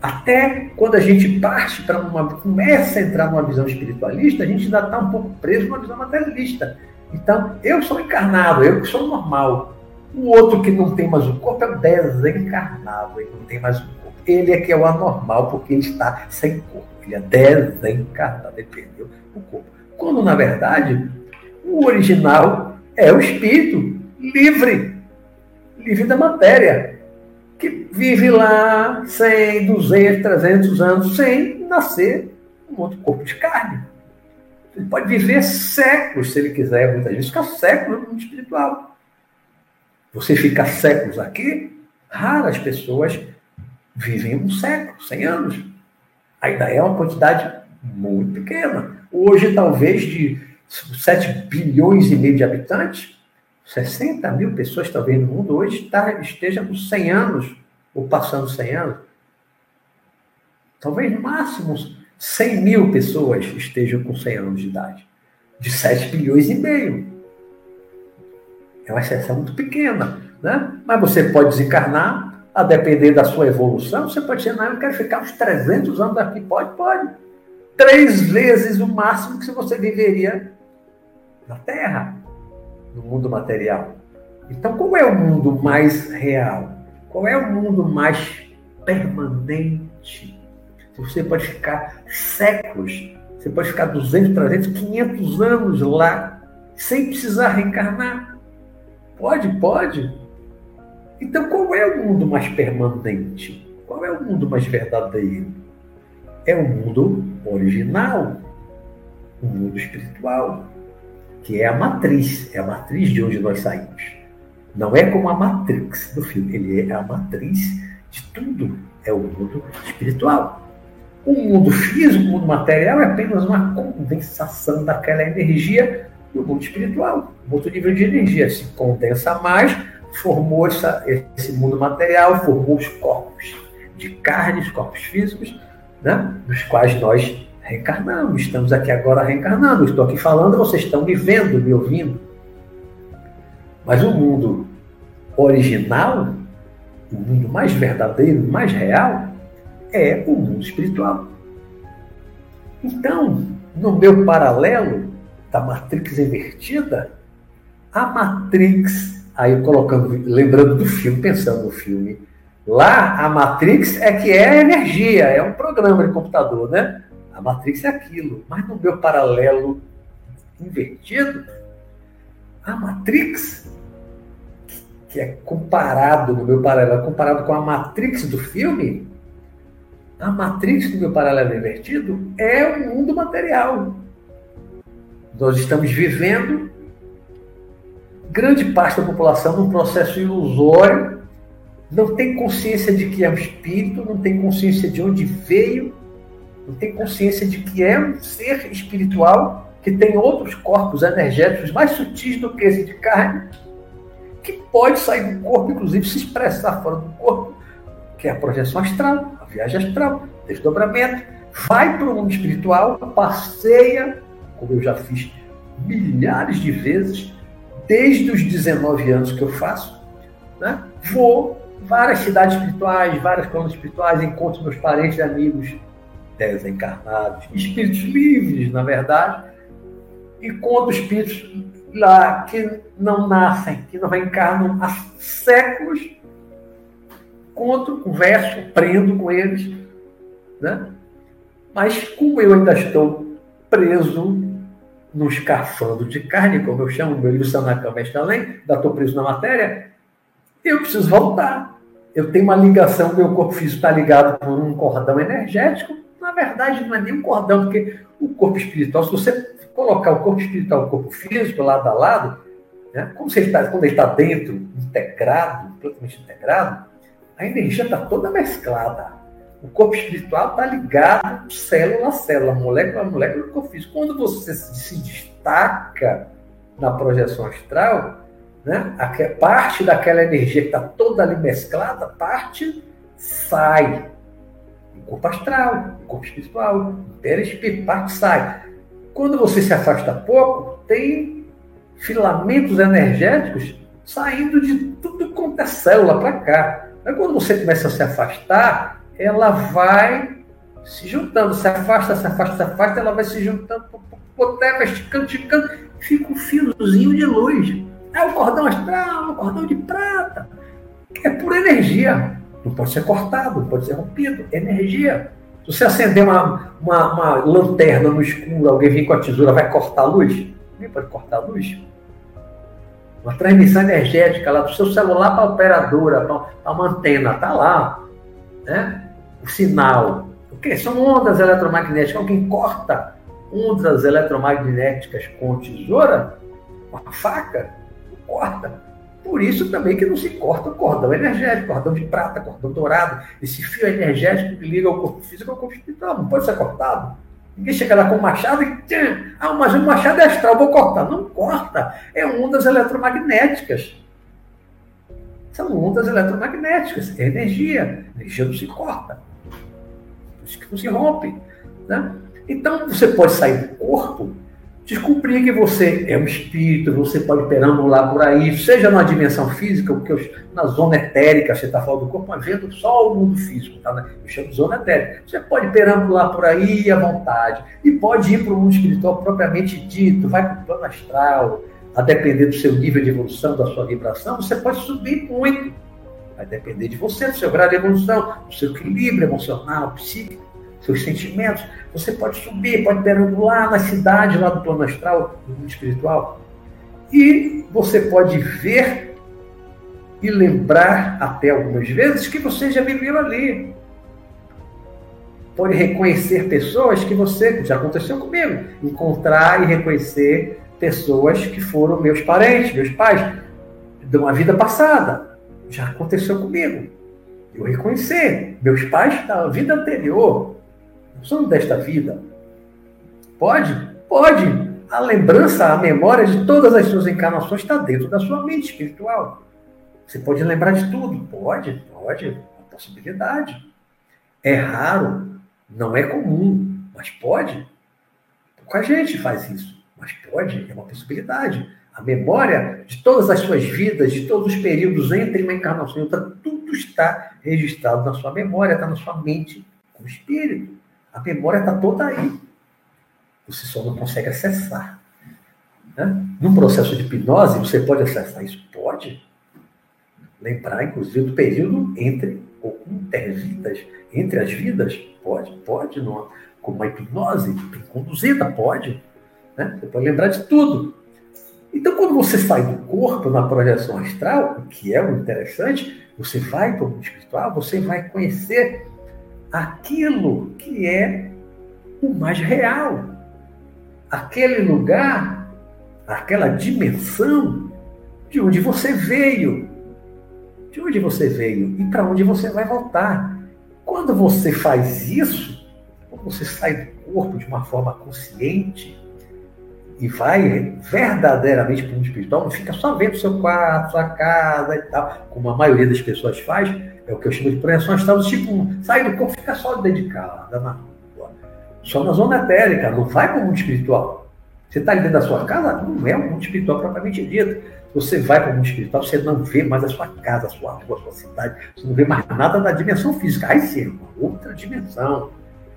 Até quando a gente parte para uma. começa a entrar numa visão espiritualista, a gente ainda está um pouco preso numa visão materialista. Então, eu sou encarnado, eu que sou normal. O outro que não tem mais o corpo é o desencarnado, ele não tem mais o ele é que é o anormal, porque ele está sem corpo. Ele é desencarnado, ele perdeu o corpo. Quando, na verdade, o original é o espírito livre, livre da matéria, que vive lá 100, 200, 300 anos sem nascer um outro corpo de carne. Ele pode viver séculos, se ele quiser, muitas vezes, ficar séculos no mundo espiritual. Você fica séculos aqui, raras pessoas vivem um século, 100 anos. Ainda é uma quantidade muito pequena. Hoje, talvez, de 7 bilhões e meio de habitantes, 60 mil pessoas, talvez, no mundo hoje, tá, esteja com 100 anos, ou passando 100 anos. Talvez, no máximo, 100 mil pessoas estejam com 100 anos de idade. De 7 bilhões e meio. É uma exceção muito pequena. Né? Mas você pode desencarnar a depender da sua evolução, você pode dizer, não, eu quero ficar uns 300 anos aqui. Pode, pode. Três vezes o máximo que você viveria na Terra, no mundo material. Então, qual é o mundo mais real? Qual é o mundo mais permanente? Você pode ficar séculos, você pode ficar 200, 300, 500 anos lá, sem precisar reencarnar. Pode, pode. Então, qual é o mundo mais permanente? Qual é o mundo mais verdadeiro? É o mundo original, o mundo espiritual, que é a matriz, é a matriz de onde nós saímos. Não é como a Matrix do filme, ele é a matriz de tudo, é o mundo espiritual. O mundo físico, o mundo material é apenas uma condensação daquela energia do mundo espiritual. Um outro nível de energia se condensa mais, formou essa, esse mundo material, formou os corpos de carne, os corpos físicos, né? nos quais nós reencarnamos. Estamos aqui agora reencarnando. Estou aqui falando, vocês estão me vendo, me ouvindo. Mas o mundo original, o mundo mais verdadeiro, mais real, é o mundo espiritual. Então, no meu paralelo, da Matrix invertida, a Matrix, aí colocando, lembrando do filme, pensando no filme, lá a Matrix é que é energia, é um programa de computador, né? A Matrix é aquilo, mas no meu paralelo invertido, a Matrix, que é comparado no meu paralelo, comparado com a Matrix do filme, a Matrix do meu paralelo invertido é o mundo material. Nós estamos vivendo grande parte da população num processo ilusório, não tem consciência de que é um espírito, não tem consciência de onde veio, não tem consciência de que é um ser espiritual que tem outros corpos energéticos mais sutis do que esse de carne, que pode sair do corpo, inclusive se expressar fora do corpo, que é a projeção astral, a viagem astral, desdobramento, vai para o mundo espiritual, passeia como eu já fiz milhares de vezes, desde os 19 anos que eu faço, né? vou várias cidades espirituais, vários planos espirituais, encontro meus parentes e amigos desencarnados, espíritos livres, na verdade, encontro espíritos lá que não nascem, que não reencarnam há séculos, encontro, converso, aprendo com eles, né? Mas como eu ainda estou preso no escafando de carne, como eu chamo, meu livro Sanacama Além, ainda estou preso na matéria, eu preciso voltar. Eu tenho uma ligação, meu corpo físico está ligado por um cordão energético. Na verdade, não é nem um cordão, porque o corpo espiritual, se você colocar o corpo espiritual e o corpo físico lado a lado, né, como você está, quando ele está dentro, integrado, totalmente integrado, a energia está toda mesclada. O corpo espiritual está ligado célula a célula, molécula a molécula do corpo físico. Quando você se destaca na projeção astral, né, parte daquela energia que está toda ali mesclada, parte sai. O corpo astral, o corpo espiritual, o perispírito, parte sai. Quando você se afasta pouco, tem filamentos energéticos saindo de tudo quanto é célula para cá. Aí quando você começa a se afastar, ela vai se juntando, se afasta, se afasta, se afasta, ela vai se juntando, vai esticando, esticando, fica um fiozinho de luz. É o cordão astral, o cordão de prata. É por energia. Não pode ser cortado, não pode ser rompido. Energia. Se você acender uma, uma, uma lanterna no escuro, alguém vir com a tesoura, vai cortar a luz? Ninguém pode cortar a luz. Uma transmissão energética lá do seu celular para a operadora, para uma antena, tá lá. Né? O sinal. O que são ondas eletromagnéticas. Alguém corta ondas eletromagnéticas com tesoura, uma faca, corta. Por isso também que não se corta o cordão energético, cordão de prata, cordão dourado, esse fio energético que liga o corpo físico ao corpo espiritual. Não pode ser cortado. Ninguém chega lá com o machado e. Ah, mas o machado é astral, vou cortar. Não corta. É ondas eletromagnéticas. São ondas eletromagnéticas, é energia. A energia não se corta se rompe. Né? Então, você pode sair do corpo, descobrir que você é um espírito, você pode perambular por aí, seja na dimensão física, porque na zona etérica, você está falando do corpo, mas vendo só o mundo físico, tá? Né? eu chamo de zona etérica. Você pode perambular por aí à vontade, e pode ir para o mundo espiritual propriamente dito, vai para o plano astral, a depender do seu nível de evolução, da sua vibração, você pode subir muito. Vai depender de você, do seu grau de evolução, do seu equilíbrio emocional, psíquico, seus sentimentos. Você pode subir, pode perambular na cidade, lá do plano astral, do mundo espiritual. E você pode ver e lembrar até algumas vezes que você já viveu ali. Pode reconhecer pessoas que você, já aconteceu comigo, encontrar e reconhecer pessoas que foram meus parentes, meus pais, de uma vida passada já aconteceu comigo. Eu reconhecer meus pais da vida anterior, não são desta vida. Pode? Pode. A lembrança, a memória de todas as suas encarnações está dentro da sua mente espiritual. Você pode lembrar de tudo? Pode, pode. É uma possibilidade. É raro, não é comum, mas pode. Pouca gente faz isso, mas pode, é uma possibilidade a memória de todas as suas vidas, de todos os períodos entre uma encarnação e outra, tudo está registrado na sua memória, está na sua mente, com o espírito. A memória está toda aí. Você só não consegue acessar. Né? Num processo de hipnose, você pode acessar isso? Pode. Lembrar, inclusive, do período entre ou intervidas, entre as vidas? Pode, pode. Não, como uma hipnose conduzida, pode. Né? Você pode lembrar de tudo. Então, quando você sai do corpo na projeção astral, o que é o interessante, você vai para o mundo espiritual, você vai conhecer aquilo que é o mais real. Aquele lugar, aquela dimensão de onde você veio. De onde você veio e para onde você vai voltar. Quando você faz isso, quando você sai do corpo de uma forma consciente, e vai verdadeiramente para o mundo espiritual, não fica só vendo seu quarto, sua casa e tal, como a maioria das pessoas faz, é o que eu chamo de projeção astral, tipo, sai do corpo, fica só dedicada na rua. Só na zona etérica, não vai para o mundo espiritual. Você está dentro da sua casa, não é um mundo espiritual propriamente dito. Você vai para o mundo espiritual, você não vê mais a sua casa, a sua rua, a sua cidade, você não vê mais nada da dimensão física. Aí sim, é uma outra dimensão,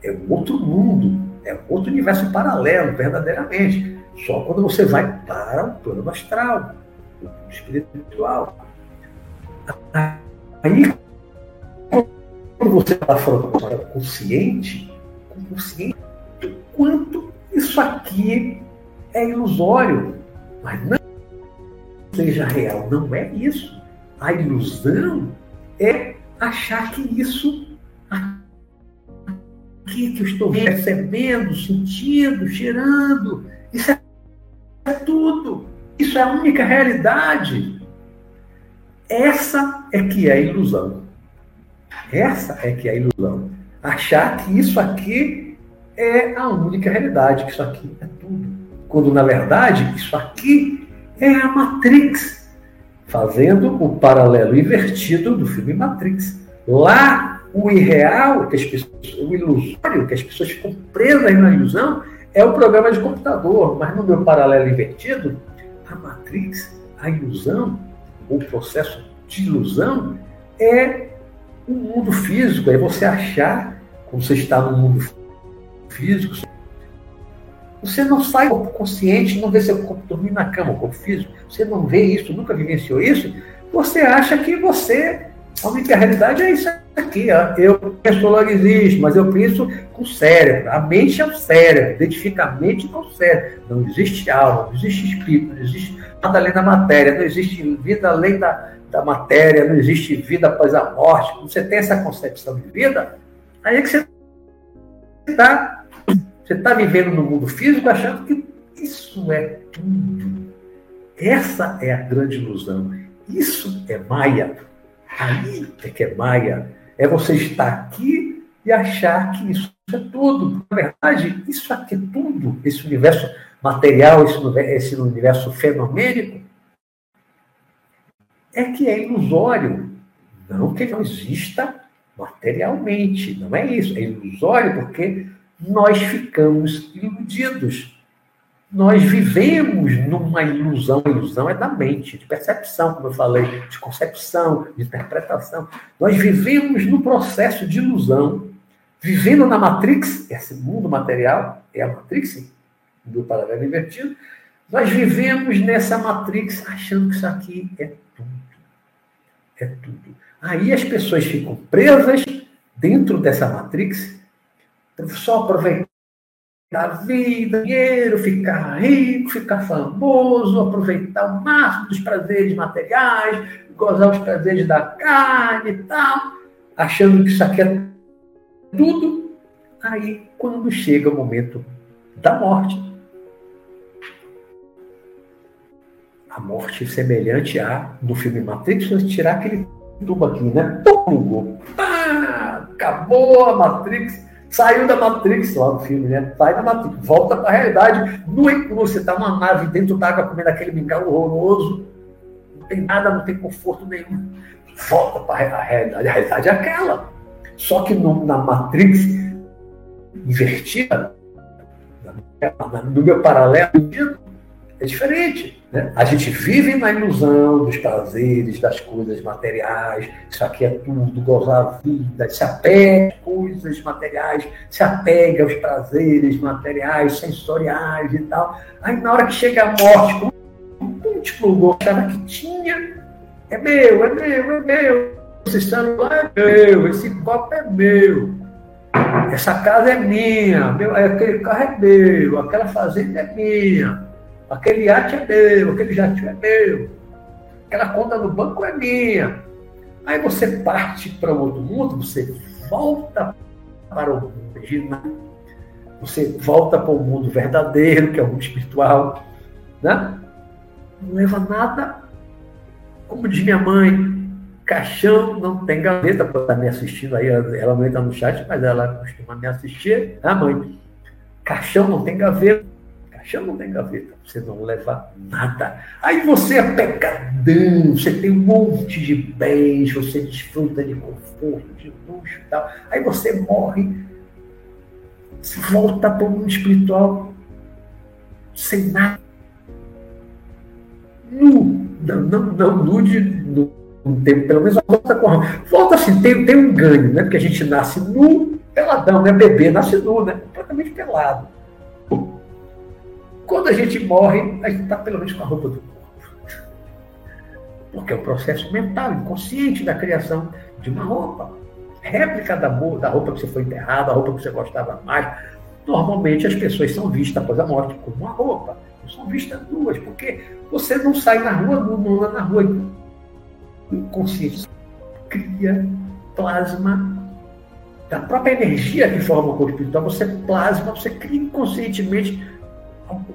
é um outro mundo, é um outro universo paralelo, verdadeiramente. Só quando você vai para o plano astral, o plano espiritual. Aí, quando você está falando consciente, consciente quanto isso aqui é ilusório, mas não seja real, não é isso. A ilusão é achar que isso aqui que eu estou percebendo, sentindo, cheirando, isso é é Isso é a única realidade. Essa é que é a ilusão. Essa é que é a ilusão. Achar que isso aqui é a única realidade, que isso aqui é tudo. Quando, na verdade, isso aqui é a Matrix, fazendo o paralelo invertido do filme Matrix. Lá, o irreal, que as pessoas, o ilusório, que as pessoas ficam presas na ilusão, é o programa de computador, mas no meu paralelo invertido, a matrix, a ilusão, o processo de ilusão é o mundo físico. É você achar, quando você está no mundo físico, você não sai do corpo consciente, não vê seu corpo dormir na cama, o corpo físico. Você não vê isso, nunca vivenciou isso. Você acha que você, a única realidade é isso aqui, ó, eu penso logo existe, mas eu penso com o cérebro. A mente é o cérebro, identifica a mente com o cérebro. Não existe alma, não existe espírito, não existe nada além da matéria, não existe vida além da, da matéria, não existe vida após a morte. Quando você tem essa concepção de vida, aí é que você está você tá vivendo no mundo físico achando que isso é tudo. Essa é a grande ilusão. Isso é Maia. Aí é que é Maia. É você estar aqui e achar que isso é tudo. Na verdade, isso aqui é tudo, esse universo material, esse, universo fenomênico, é que é ilusório. Não que não exista materialmente, não é isso. É ilusório porque nós ficamos iludidos nós vivemos numa ilusão. A ilusão é da mente, de percepção, como eu falei, de concepção, de interpretação. Nós vivemos no processo de ilusão, vivendo na Matrix, esse mundo material é a Matrix do paralelo invertido. Nós vivemos nessa Matrix achando que isso aqui é tudo. É tudo. Aí as pessoas ficam presas dentro dessa Matrix, só aproveitando da vida, dinheiro, ficar rico, ficar famoso, aproveitar o máximo dos prazeres materiais, gozar os prazeres da carne e tal, achando que isso aqui é tudo. Aí, quando chega o momento da morte, a morte semelhante a, no filme Matrix, você tirar aquele tubo aqui, né? Pum! Pá! Acabou a Matrix Saiu da Matrix lá no filme, né? Sai da Matrix, volta para a realidade. No que você está numa nave dentro d'água comendo aquele mingau horroroso, não tem nada, não tem conforto nenhum. Volta para a realidade. A realidade é aquela. Só que no, na Matrix invertida, no meu paralelo, É diferente. Né? A gente vive na ilusão dos prazeres, das coisas materiais. Isso aqui é tudo, gozar a vida. Se apega às coisas materiais, se apega aos prazeres materiais, sensoriais e tal. Aí na hora que chega a morte, como um explodiu, achava que tinha. É meu, é meu, é meu. Esse celular é meu, esse copo é meu. Essa casa é minha, meu, aquele carro é meu, aquela fazenda é minha. Aquele iate é meu, aquele jatinho é meu, aquela conta no banco é minha. Aí você parte para outro mundo, você volta para o mundo você volta para o mundo verdadeiro, que é o mundo espiritual, né? Não leva nada, como diz minha mãe, caixão não tem gaveta para estar me assistindo aí, ela não entra no chat, mas ela costuma me assistir, tá mãe? Caixão não tem gaveta, Não tem gaveta, você não leva nada. Aí você é pecadão, você tem um monte de bens, você desfruta de conforto, de luxo e tal. Aí você morre, se volta para o mundo espiritual sem nada. Nu, não, não, não nude, nu, não tem, pelo menos volta com Volta assim, tem, tem um ganho, né? Porque a gente nasce nu, peladão, né? Bebê nasce nu, né? Completamente pelado. Quando a gente morre, a gente está pelo menos com a roupa do corpo. Porque é o processo mental, inconsciente da criação de uma roupa. Réplica da, da roupa que você foi enterrada, a roupa que você gostava mais. Normalmente as pessoas são vistas após a morte como uma roupa. Não são vistas duas, porque você não sai na rua, não anda na rua inconsciente. Cria, plasma da própria energia que forma o corpo espiritual, você plasma, você cria inconscientemente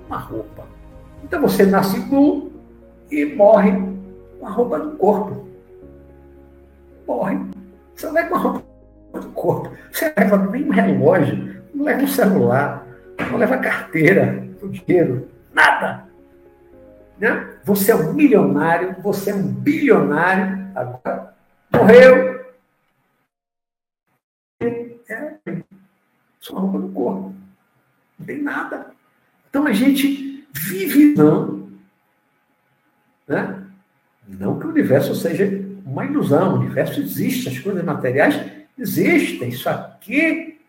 uma roupa. Então você nasce nu e morre com a roupa do corpo. Morre. Você não vai com a roupa do corpo. Você não leva nem um relógio, não leva um celular, não leva carteira, dinheiro, nada. Né? Você é um milionário, você é um bilionário, agora morreu. É, só a roupa do corpo. Não tem nada. Então a gente vive não, né? Não que o universo seja uma ilusão, o universo existe, as coisas materiais existem, isso aqui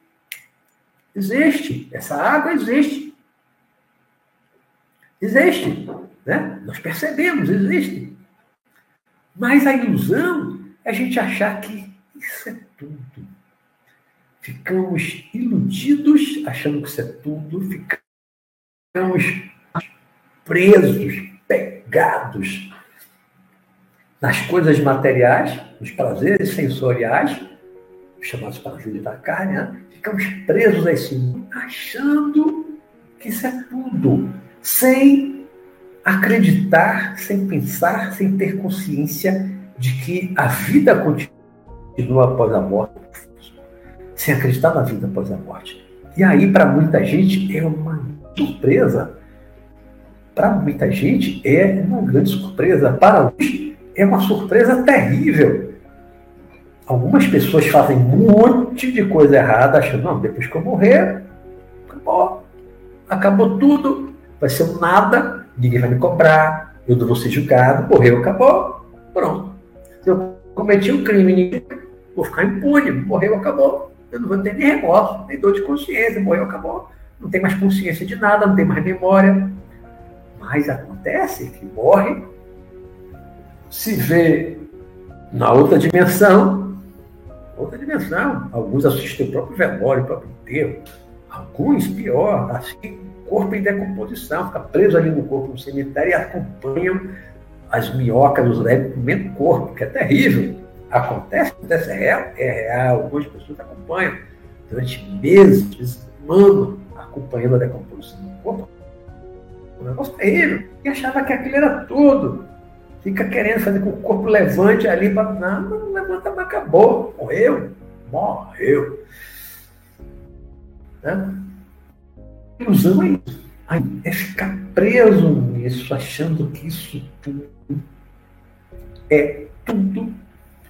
existe, essa água existe. Existe, né? Nós percebemos, existe. Mas a ilusão é a gente achar que isso é tudo. Ficamos iludidos achando que isso é tudo, ficamos estamos presos, pegados nas coisas materiais, nos prazeres sensoriais, chamados prazeres da carne, né? ficamos presos a esse mundo, achando que isso é tudo, sem acreditar, sem pensar, sem ter consciência de que a vida continua após a morte, sem acreditar na vida após a morte. E aí, para muita gente, é uma surpresa. Para muita gente é uma grande surpresa. Para uns é uma surpresa terrível. Algumas pessoas fazem um monte de coisa errada, achando, não, depois que eu morrer, acabou. Acabou tudo, vai ser um nada, ninguém vai me cobrar, eu não vou ser julgado, morreu, acabou, pronto. Se eu cometi um crime, vou ficar impune, morreu, acabou. Eu não vou ter nem remorso, nem dor de consciência, morreu, acabou não tem mais consciência de nada, não tem mais memória. Mas acontece que morre, se vê na outra dimensão, outra dimensão. Alguns assistem o próprio velório, o próprio enterro. Alguns, pior, assim, corpo em decomposição, fica preso ali no corpo no cemitério e acompanham as minhocas, os leves comendo corpo, que é terrível. Acontece, acontece, é real, é real. Algumas pessoas acompanham durante meses, anos, acompanhando a decomposição do corpo. O negócio terrível. E achava que aquilo era tudo. Fica querendo fazer com que o corpo levante ali para. Não, não levanta, mas acabou. Morreu. Morreu. Né? Ilusão é isso. é ficar preso nisso, achando que isso tudo é tudo,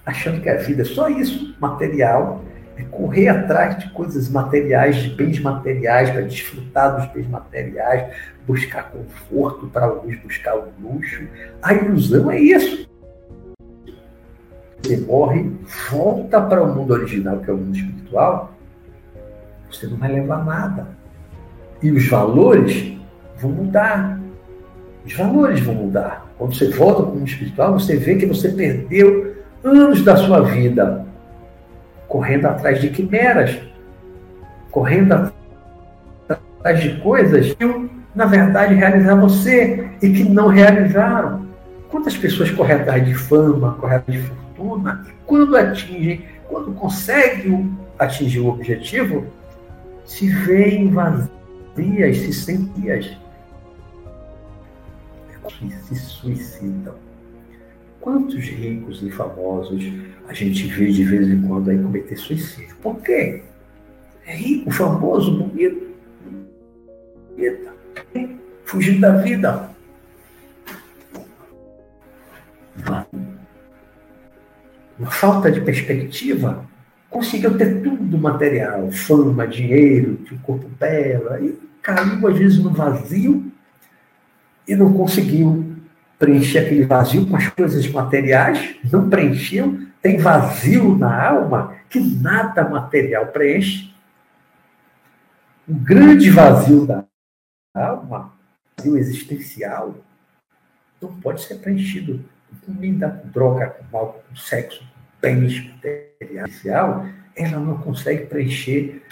achando que a vida é só isso, material, é correr atrás de coisas materiais, de bens materiais, para desfrutar dos bens materiais, buscar conforto, para alguns buscar o luxo. A ilusão é isso. Você morre, volta para o mundo original, que é o mundo espiritual, você não vai levar nada. E os valores vão mudar. Os valores vão mudar. Quando você volta para o mundo espiritual, você vê que você perdeu anos da sua vida correndo atrás de quimeras, correndo atrás de coisas que, na verdade, realizar você e que não realizaram. Quantas pessoas correm atrás de fama, correm atrás de fortuna, e quando atingem, quando conseguem atingir o objetivo, se veem vazias, se sentias, se suicidam. Quantos ricos e famosos a gente vê de vez em quando aí cometer suicídio? Por quê? É rico, famoso, bonito, bonita, fugindo da vida. Uma falta de perspectiva, conseguiu ter tudo material, fama, dinheiro, um corpo belo, e caiu às vezes no vazio e não conseguiu preencher aquele vazio com as coisas materiais, não preencheu, tem vazio na alma que nada material preenche. Um grande vazio da alma, vazio existencial, não pode ser preenchido com comida, com droga, com álcool, com sexo, com bens material, ela não consegue preencher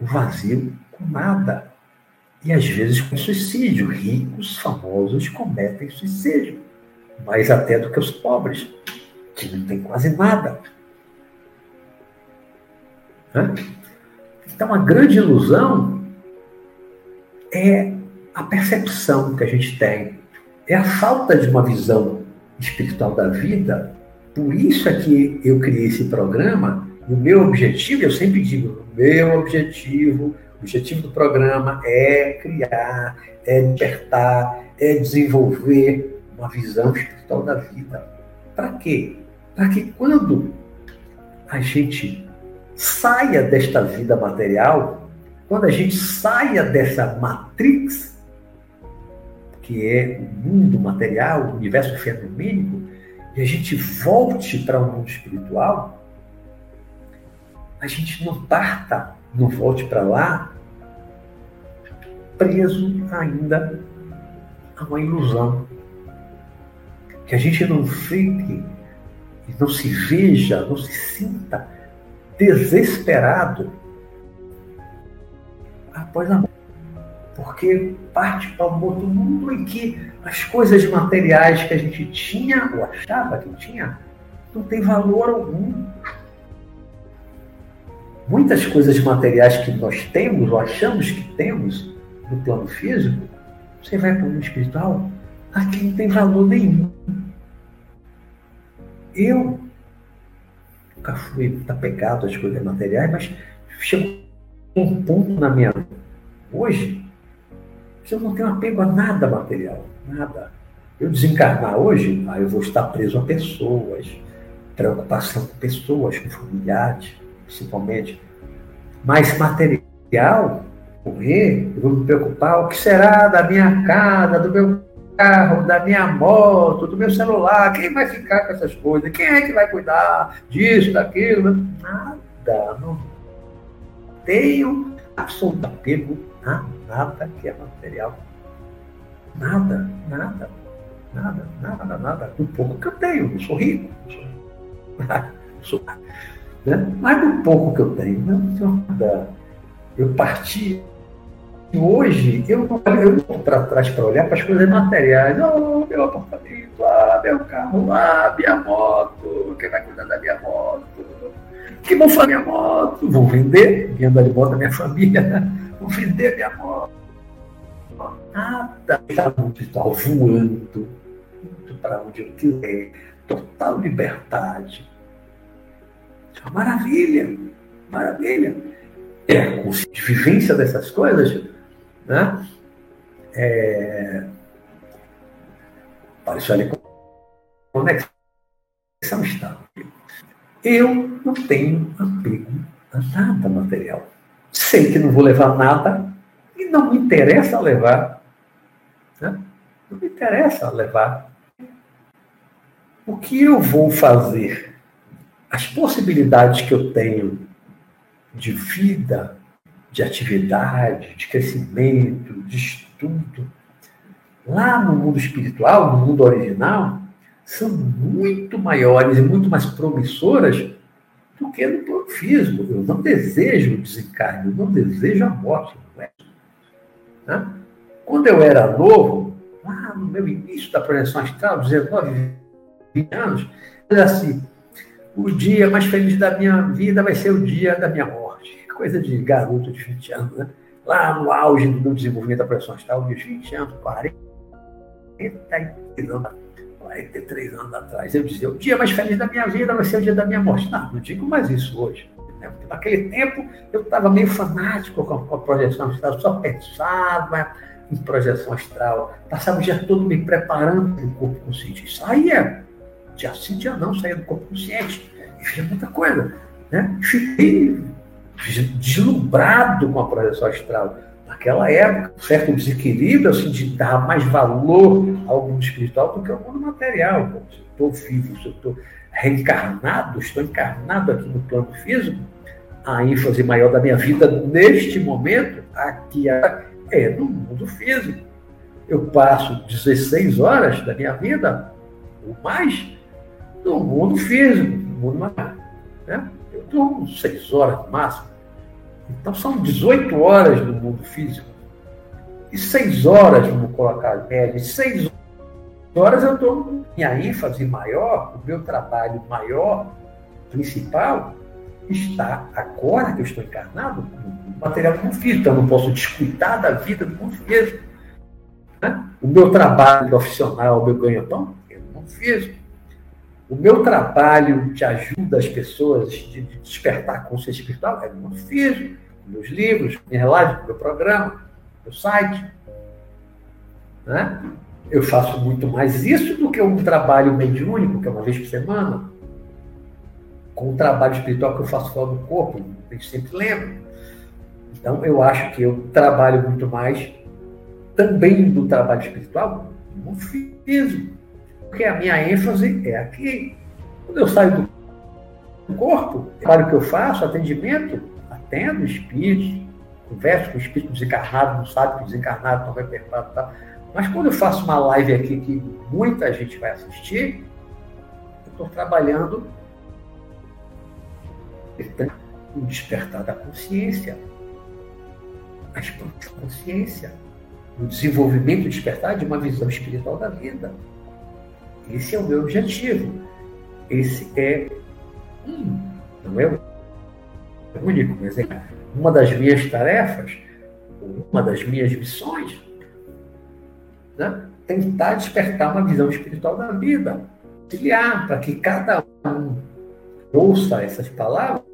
o vazio com nada. E às vezes com suicídio. Ricos, famosos cometem suicídio. Mais até do que os pobres, que não tem quase nada. Então a grande ilusão é a percepção que a gente tem, é a falta de uma visão espiritual da vida. Por isso é que eu criei esse programa. O meu objetivo, eu sempre digo, o meu objetivo o objetivo do programa é criar, é despertar, é desenvolver uma visão espiritual da vida. Para quê? Para que quando a gente saia desta vida material, quando a gente saia dessa matrix, que é o mundo material, o universo fenomênico, e a gente volte para o mundo espiritual, a gente não parta não volte para lá preso ainda a uma ilusão. Que a gente não fique não se veja, não se sinta desesperado após a morte. Porque parte para um outro mundo em que as coisas materiais que a gente tinha, ou achava que tinha, não tem valor algum muitas coisas materiais que nós temos ou achamos que temos no plano físico, você vai para o mundo espiritual, aqui não tem valor nenhum. Eu nunca fui apegado às coisas materiais, mas chegou um ponto na minha vida, hoje que eu não tenho apego a nada material, nada. Eu desencarnar hoje, aí eu vou estar preso a pessoas, preocupação com pessoas, com familiares, principalmente, mais material, morrer, eu vou me preocupar, o que será da minha casa, do meu carro, da minha moto, do meu celular, quem vai ficar com essas coisas, quem é que vai cuidar disso, daquilo, nada, não tenho absoluto apego a nada que é material. Nada, nada, nada, nada, nada. Um pouco que eu tenho, eu sou rico, eu sou, né? Mas do pouco que eu tenho, tenho nada. Eu parti. Hoje, eu não olho para trás para olhar para as coisas materiais. Oh, meu apartamento, ah, meu carro, ah, minha moto, quem vai cuidar da minha moto? Que vão fazer minha moto? Vou vender, vendo ali moto da minha família, vou vender minha moto. Nada está muito voando, muito para onde eu quiser, total liberdade Maravilha, maravilha. É, a vivência dessas coisas, né? É, parece ali conexão está. Eu não tenho apego a nada material. Sei que não vou levar nada e não me interessa levar. Né? Não me interessa levar. O que eu vou fazer? As possibilidades que eu tenho de vida, de atividade, de crescimento, de estudo, lá no mundo espiritual, no mundo original, são muito maiores e muito mais promissoras do que no plano físico. Eu não desejo o desencarne, eu não desejo a morte. Não é? Né? Quando eu era novo, lá no meu início da projeção astral, 19, 20 anos, era assim, o dia mais feliz da minha vida vai ser o dia da minha morte. Coisa de garoto de 20 anos, né? Lá no auge do meu desenvolvimento da projeção astral, meus 20 anos, 40, 43 anos 43 anos atrás, eu dizia, o dia mais feliz da minha vida vai ser o dia da minha morte. Não, não digo mais isso hoje. Né? Naquele tempo eu estava meio fanático com a projeção astral, só pensava em projeção astral. Passava o dia todo me preparando para o corpo consciente. Saía, dia sim, dia não, saía do corpo consciente. E fazia muita coisa. Né? Fiquei deslumbrado com a projeção astral naquela época, certo desequilíbrio assim, de dar mais valor ao mundo espiritual do que ao mundo material. se eu estou vivo, se eu estou reencarnado, estou encarnado aqui no plano físico, a ênfase maior da minha vida neste momento, aqui é no mundo físico. Eu passo 16 horas da minha vida, ou mais, no mundo físico, no mundo material. Né? Eu durmo 6 horas no máximo. Então são 18 horas no mundo físico. E 6 horas, vamos colocar a média, 6 horas eu estou. Minha ênfase maior, o meu trabalho maior, principal, está agora que eu estou encarnado no material do mundo físico. Então eu não posso descuidar da vida do mundo físico. Né? O meu trabalho profissional, o meu ganha-pão, é no mundo físico. O meu trabalho de ajuda às pessoas, de, despertar consciência espiritual, é mundo físico meus livros, minha live, meu programa, meu site. Né? Eu faço muito mais isso do que um trabalho mediúnico, que é uma vez por semana, com o trabalho espiritual que eu faço fora do corpo, eu sempre lembro. Então, eu acho que eu trabalho muito mais também do trabalho espiritual no físico, porque a minha ênfase é aqui. Quando eu saio do corpo, o trabalho que eu faço, atendimento, tendo espírito, converso com o espírito desencarnado, não sabe que desencarnado não vai perpar, tá? Mas quando eu faço uma live aqui que muita gente vai assistir, eu estou trabalhando o despertar da consciência, a expansão da consciência, o desenvolvimento e despertar de uma visão espiritual da vida. Esse é o meu objetivo. Esse é um, não é o único, mas é uma das minhas tarefas, uma das minhas missões, né? tentar despertar uma visão espiritual da vida, auxiliar para que cada um ouça essas palavras,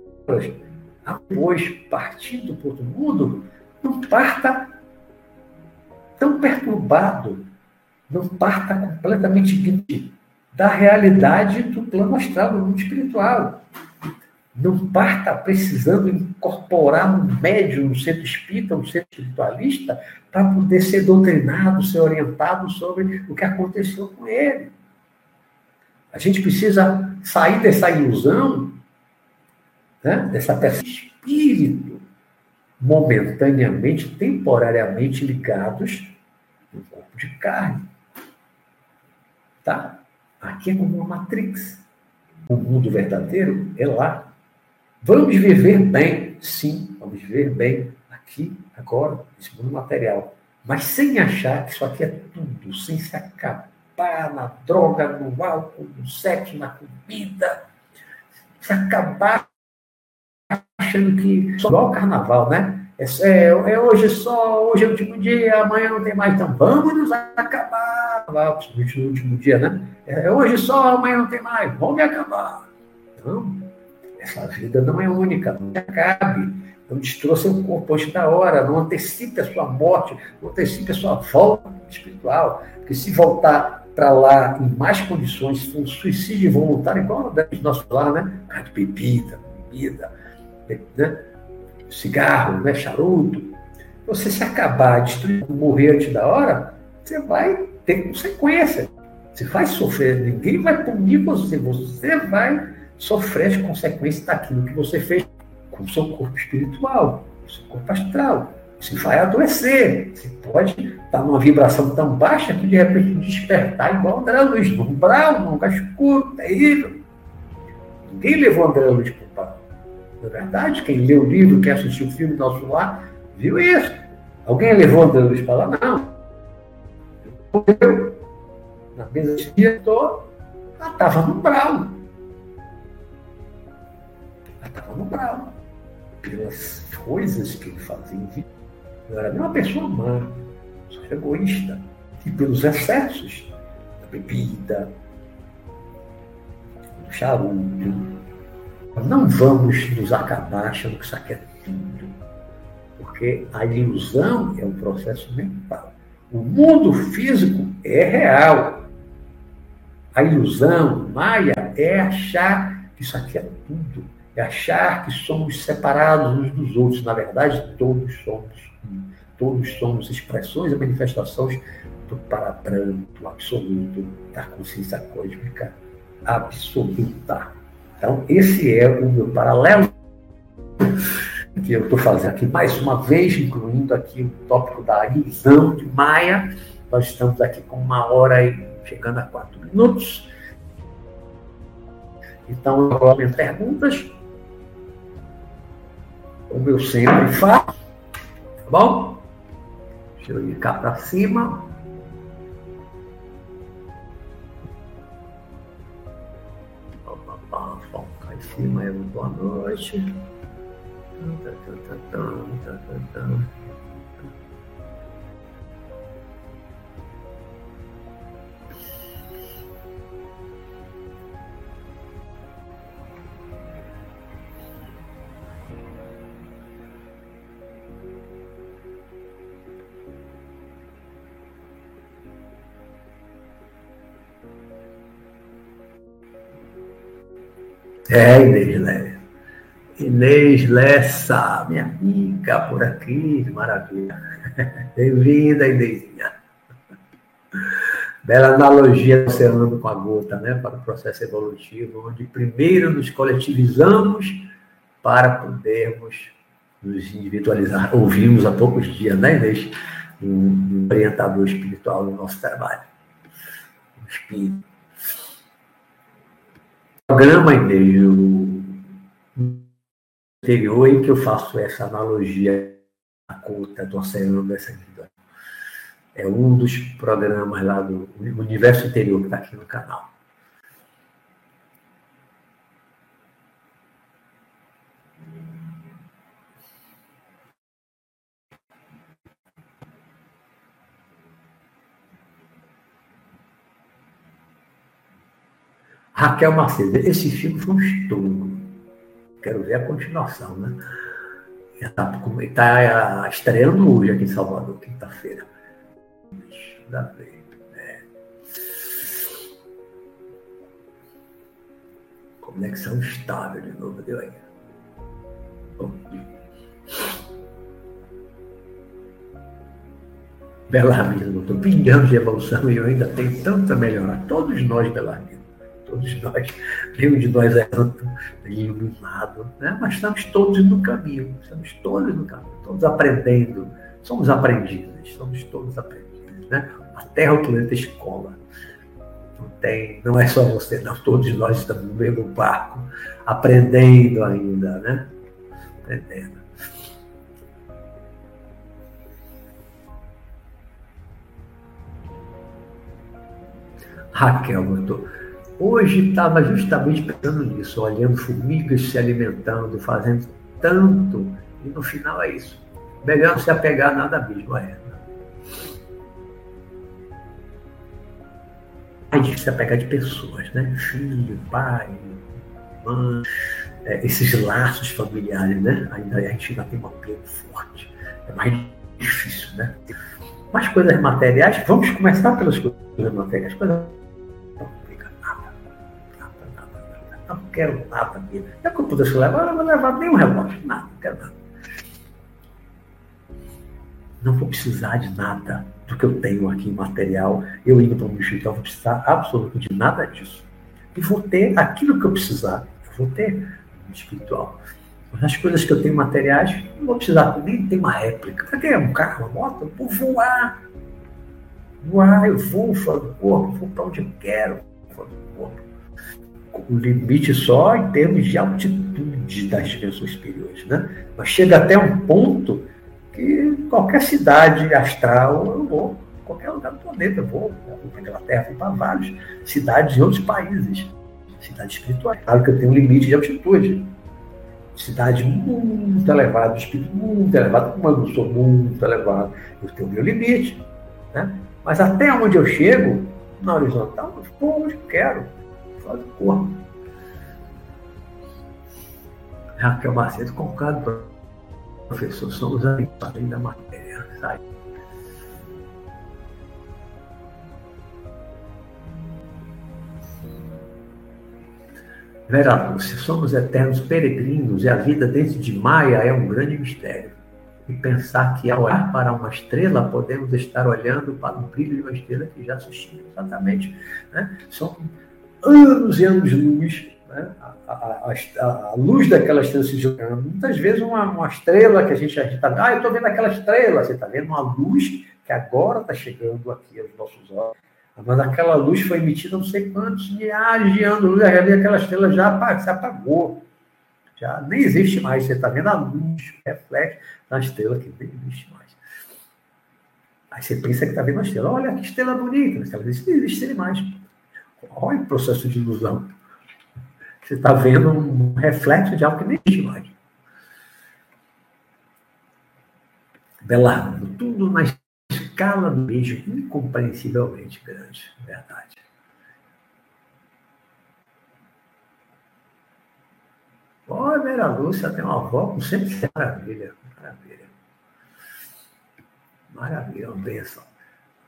depois partindo para outro mundo, não parta tão perturbado, não parta completamente da realidade do plano astral, do mundo espiritual não parta precisando incorporar um médium no centro espírita, um centro espiritualista, para poder ser doutrinado, ser orientado sobre o que aconteceu com ele. A gente precisa sair dessa ilusão, né, dessa peça espírito, momentaneamente, temporariamente ligados no corpo de carne. Tá? Aqui é como uma matrix. O mundo verdadeiro é lá. Vamos viver bem, sim, vamos viver bem aqui, agora, nesse mundo material. Mas sem achar que isso aqui é tudo, sem se acabar na droga, no álcool, no sexo, na comida, se acabar achando que só igual o carnaval, né? É, é, é, hoje só, hoje é o último dia, amanhã não tem mais, então vamos nos acabar, principalmente no último dia, né? É hoje só, amanhã não tem mais, vamos acabar. Não, essa vida não é única, não acabe. Não destrua seu corpo antes da hora, não antecipe a sua morte, não antecipe a sua volta espiritual. Porque se voltar para lá em mais condições, se for um suicídio voluntário, igual a nosso lá, né? Ah, de bebida, bebida, né? cigarro, né? charuto. Você se acabar, destruir, morrer antes da hora, você vai ter consequência. Você vai sofrer, ninguém vai punir você, você vai sofrer as consequências daquilo que você fez com o seu corpo espiritual, com o seu corpo astral. Você vai adoecer. Você pode estar numa vibração tão baixa que de repente despertar igual André Luiz, num brau, num lugar terrível. Ninguém levou André Luiz para o pau. Não é verdade? Quem leu o livro, quem assistiu o filme Nosso Lar, viu isso. Alguém levou André Luiz para lá? Não. Na mesa de diretor, ela estava no brau. Ela estava no brau. Pelas coisas que ele fazia em vida não era nem uma pessoa má, só egoísta. E pelos excessos da bebida, do charuto. Não vamos nos acabar achando que isso aqui é tudo. Porque a ilusão é um processo mental. O mundo físico é real. A ilusão, Maia, é achar que isso aqui é tudo. É achar que somos separados uns dos outros. Na verdade, todos somos Todos somos expressões e manifestações do parapranto absoluto da consciência cósmica absoluta. Então, esse é o meu paralelo que eu estou fazendo aqui mais uma vez, incluindo aqui o tópico da ilusão de Maia. Nós estamos aqui com uma hora e chegando a quatro minutos. Então, agora minhas perguntas, como eu sempre faço, tá bom? Deixa eu ir cá para cima. Opa, cá em cima é boa noite. É, Inês Lessa. Inês Lessa, minha amiga por aqui, maravilha. Bem-vinda, Inêsinha. Bela analogia do oceano com a gota, né, para o processo evolutivo, onde primeiro nos coletivizamos para podermos nos individualizar. Ouvimos há poucos dias, né, Inês? Um orientador espiritual no nosso trabalho. Espírito programa e-mail anterior em que eu faço essa analogia à conta do oceano dessa vida. É um dos programas lá do Universo Interior que está aqui no canal. Raquel Macedo, esse filme foi um estouro. Quero ver a continuação, né? Está tá estreando hoje aqui em Salvador, quinta-feira. Deixa eu ver. É. Conexão estável de novo, deu aí. Belarmino, estou pingando de evolução e eu ainda tenho tanto a melhorar. Todos nós, Belarmino todos nós, nenhum de nós é iluminado, né? mas estamos todos no caminho, estamos todos no caminho, todos aprendendo, somos aprendizes, somos todos aprendizes. Né? A Terra é o planeta escola. Não, tem, não é só você, não, todos nós estamos no mesmo barco, aprendendo ainda, né? Aprendendo. Raquel mandou. Hoje estava justamente pensando nisso, olhando formigas se alimentando, fazendo tanto, e no final é isso. Melhor se apegar a nada mesmo, é. É difícil se apegar de pessoas, né? Filho, pai, mãe, é, esses laços familiares, né? Ainda a gente ainda tem um apego forte. É mais difícil, né? Mais coisas materiais, vamos começar pelas coisas materiais, coisas quero nada aqui. É que eu pudesse levar, eu não vou levar nenhum relógio, nada, não quero nada. Não vou precisar de nada do que eu tenho aqui em material. Eu indo para o então vou precisar absolutamente de nada disso. E vou ter aquilo que eu precisar, vou ter espiritual. As coisas que eu tenho materiais, não vou precisar nem ter uma réplica. Para que um carro, uma moto? Eu vou voar. Voar, eu vou fora do corpo, vou para onde eu quero, fora do corpo. O limite só em termos de altitude das dimensões superiores. Né? Mas chega até um ponto que qualquer cidade astral eu vou, qualquer lugar do planeta eu vou, eu vou para a Inglaterra, vou para várias cidades de outros países, cidades espirituais. Claro que eu tenho um limite de altitude. Cidade muito elevada, espírito muito elevado, como eu não sou muito elevado, eu tenho meu limite. Né? Mas até onde eu chego, na horizontal, eu vou onde eu quero, do corpo. Raquel Macedo concordo professor, somos além da matéria. Sai. Vera Lúcia, somos eternos peregrinos e a vida dentro de Maia é um grande mistério. E pensar que ao olhar para uma estrela podemos estar olhando para o brilho de uma estrela que já suscita. Exatamente. Né? São anos e anos de luz né? a, a, a, a, luz daquela estrela se jogando. Muitas vezes uma, uma estrela que a gente está ah, eu estou vendo aquela estrela, você está vendo uma luz que agora está chegando aqui aos nossos olhos. Mas aquela luz foi emitida não sei quantos milhares de anos, luz, aquela estrela já se apagou. Já nem existe mais. Você está vendo a luz, reflete na estrela que nem existe mais. Aí você pensa que está vendo a estrela. Olha que estrela bonita. A estrela não existe mais. Olha o processo de ilusão. Você está vendo um reflexo de algo que nem existe mais. Belardo, tudo na escala do beijo incompreensivelmente grande, verdade. Oh, Vera Lúcia tem uma avó com sempre maravilha, maravilha. Maravilha, uma bênção.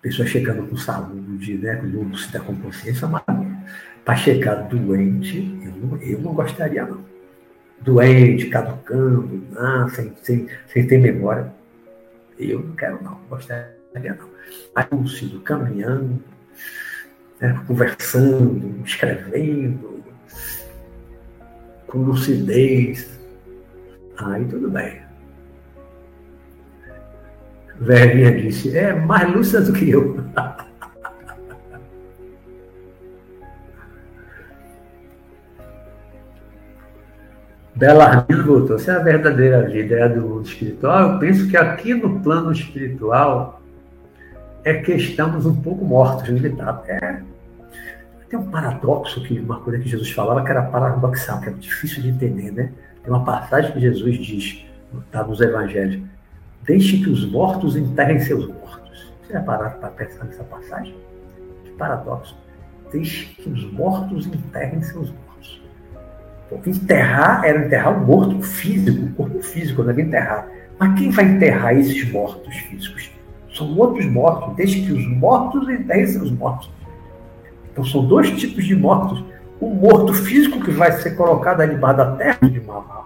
Pessoa chegando com saúde, né, com lúcida, com consciência, maravilha. Para chegar doente, eu não, eu não gostaria, não. Doente, caducando, não, sem, sem, sem ter memória. Eu não quero, não. Gostaria, não. Mas lúcido, caminhando, né, conversando, escrevendo, com lucidez. Aí tudo bem. Velhinha disse, é mais lúcida do que eu. Belarmino voltou. Se a verdadeira vida é a do mundo espiritual, eu penso que aqui no plano espiritual é que estamos um pouco mortos, limitados. É. Tem um paradoxo que uma coisa que Jesus falava que era paradoxal, que é difícil de entender, né? Tem uma passagem que Jesus diz, está nos evangelhos, deixe que os mortos enterrem seus mortos. Você já pararam para pensar nessa passagem? Que paradoxo. Deixe que os mortos enterrem seus mortos. Enterrar era enterrar o morto físico, o corpo físico, não é enterrar. Mas quem vai enterrar esses mortos físicos? São outros mortos, desde que os mortos enterrem seus mortos. Então são dois tipos de mortos. O morto físico que vai ser colocado ali debaixo da terra, de uma,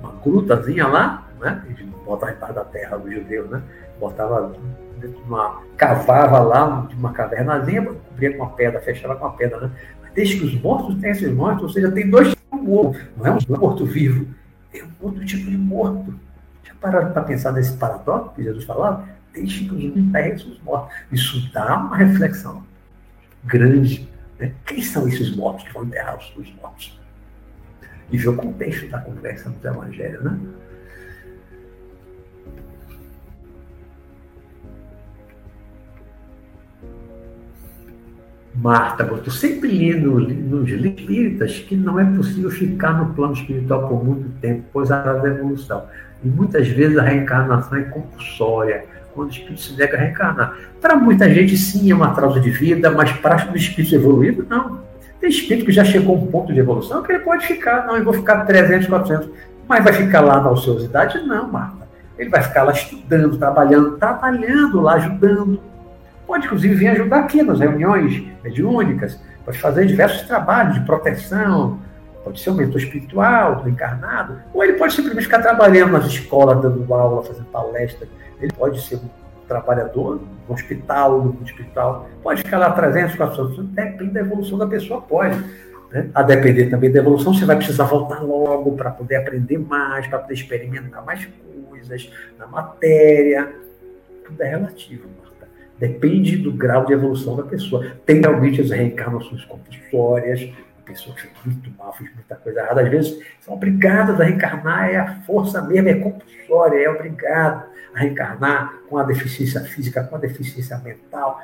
uma grutazinha lá, né? Eles botavam debaixo da terra do judeu, né? Botava dentro de uma. cavava lá de uma cavernazinha, cobria com uma pedra, fechava com uma pedra, né? Mas desde que os mortos tenham esses mortos, ou seja, tem dois morto, não é um morto-vivo, é um outro tipo de morto. Já pararam para pensar nesse paradoxo que Jesus falava? Deixe que os enterrem os mortos. Isso dá uma reflexão grande. Né? Quem são esses mortos que vão enterrar os, os mortos? E ver o contexto da conversa do Evangelho, né? Marta botou, sempre li no, nos espíritas que não é possível ficar no plano espiritual por muito tempo, pois há a evolução. E muitas vezes a reencarnação é compulsória, quando o espírito se nega a reencarnar. Para muita gente, sim, é um atraso de vida, mas para o espírito evoluído, não. Tem espírito que já chegou a um ponto de evolução que ele pode ficar, não, eu vou ficar 300, 400, mas vai ficar lá na ociosidade? Não, Marta. Ele vai ficar lá estudando, trabalhando, trabalhando lá, ajudando Pode, inclusive, vir ajudar aqui nas reuniões mediúnicas, pode fazer diversos trabalhos de proteção, pode ser um mentor espiritual, do encarnado, ou ele pode simplesmente ficar trabalhando nas escolas, dando aula, fazendo palestra. Ele pode ser um trabalhador no hospital, no espiritual, pode ficar lá 300, 400, depende da evolução da pessoa, pode. Né? A depender também da evolução, você vai precisar voltar logo para poder aprender mais, para poder experimentar mais coisas na matéria. Tudo é relativo. Depende do grau de evolução da pessoa. Tem realmente as reencarnações compulsórias, pessoa fez muito mal, fez muita coisa errada, às vezes são obrigadas a reencarnar, é a força mesmo, é compulsória, é obrigado a reencarnar com a deficiência física, com a deficiência mental.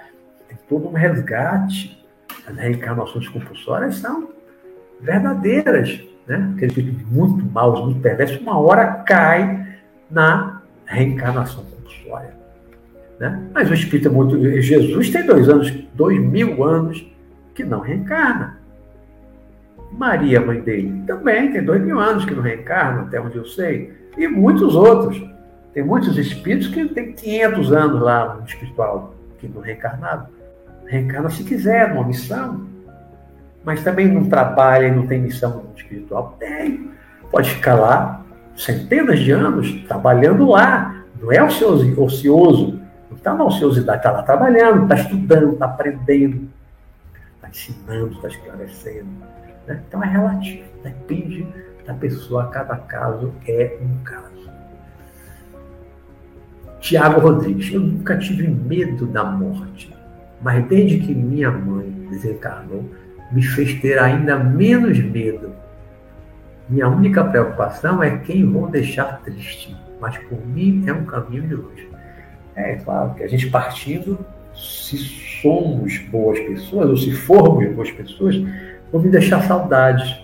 Tem todo um resgate. As reencarnações compulsórias são verdadeiras, né? Aquele espírito muito maus, muito perverso, uma hora cai na reencarnação. Né? Mas o espírito é muito. Jesus tem dois anos, dois mil anos que não reencarna. Maria, mãe dele, também tem dois mil anos que não reencarna, até onde eu sei, e muitos outros. Tem muitos espíritos que têm 500 anos lá no espiritual, que não reencarnado. Reencarna se quiser, numa missão. Mas também não trabalha e não tem missão espiritual. Tem. Pode ficar lá centenas de anos trabalhando lá. Não é ocioso. Não está na ociosidade, está lá trabalhando, está estudando, está aprendendo, está ensinando, está esclarecendo. Né? Então é relativo, depende da pessoa, cada caso é um caso. Tiago Rodrigues, eu nunca tive medo da morte, mas desde que minha mãe desencarnou, me fez ter ainda menos medo. Minha única preocupação é quem vou deixar triste, mas por mim é um caminho de luz. É claro que a gente partindo, se somos boas pessoas, ou se formos boas pessoas, Vamos deixar saudades.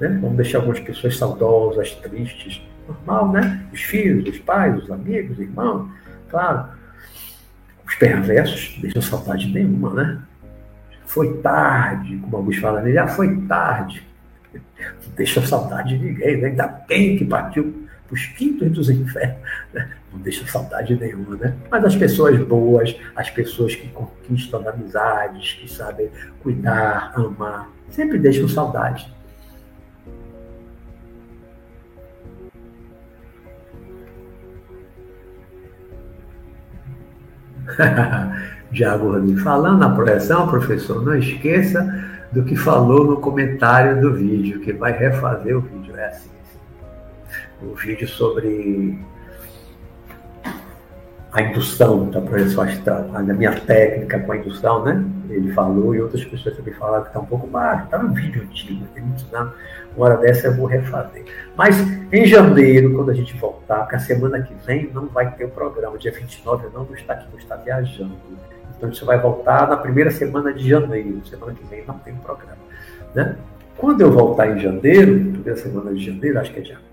Né? Vamos deixar algumas pessoas saudosas, tristes. Normal, né? Os filhos, os pais, os amigos, os irmãos. Claro. Os perversos deixam saudade nenhuma, né? Foi tarde, como alguns falam, né? já foi tarde. Não deixa saudade de ninguém, né? ainda bem que partiu os quintos dos infernos. Não deixa saudade nenhuma, né? Mas as pessoas boas, as pessoas que conquistam amizades, que sabem cuidar, amar, sempre deixam saudade. Diago Rodrigues, falando na projeção, professor, não esqueça do que falou no comentário do vídeo, que vai refazer o vídeo. É assim o vídeo sobre a indução da projeção astral, a minha técnica com a indução, né? Ele falou e outras pessoas também falaram que está um pouco baixo, está no vídeo antigo, tem muitos anos, uma hora dessa eu vou refazer. Mas em janeiro, quando a gente voltar, porque a semana que vem não vai ter o programa, dia 29 eu não vou estar aqui, vou estar viajando. Então você vai voltar na primeira semana de janeiro, semana que vem não tem programa, né? Quando eu voltar em janeiro, primeira semana de janeiro, acho que é dia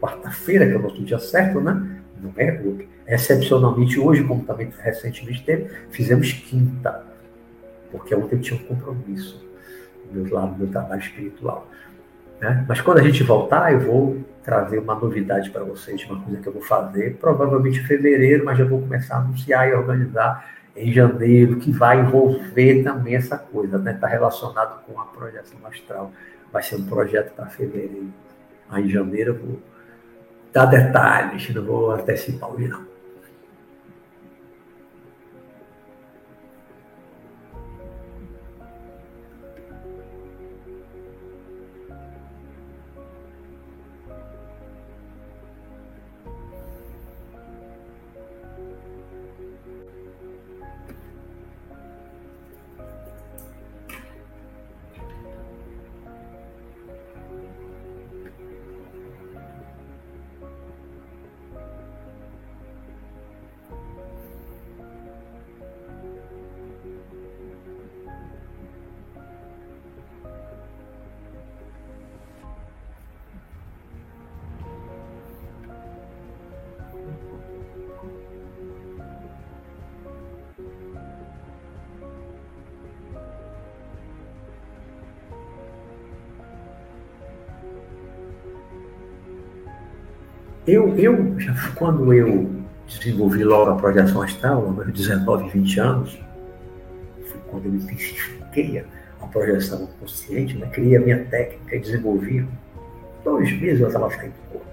quarta-feira, que é o nosso dia certo, né? Não é Excepcionalmente, hoje, como também recentemente teve, fizemos quinta, porque ontem eu tinha um compromisso do meu lado do meu trabalho espiritual. Né? Mas quando a gente voltar, eu vou trazer uma novidade para vocês, uma coisa que eu vou fazer, provavelmente em fevereiro, mas já vou começar a anunciar e organizar em janeiro, que vai envolver também essa coisa, né? Está relacionado com a projeção astral. Vai ser um projeto para fevereiro. Aí em janeiro eu vou dar detalhes, não vou antecipar hoje não. Eu, eu quando eu desenvolvi logo a projeção astral, aos meus 19, 20 anos, foi quando eu intensifiquei a projeção consciente, né? criei a minha técnica e desenvolvi. Dois meses eu estava saindo do corpo.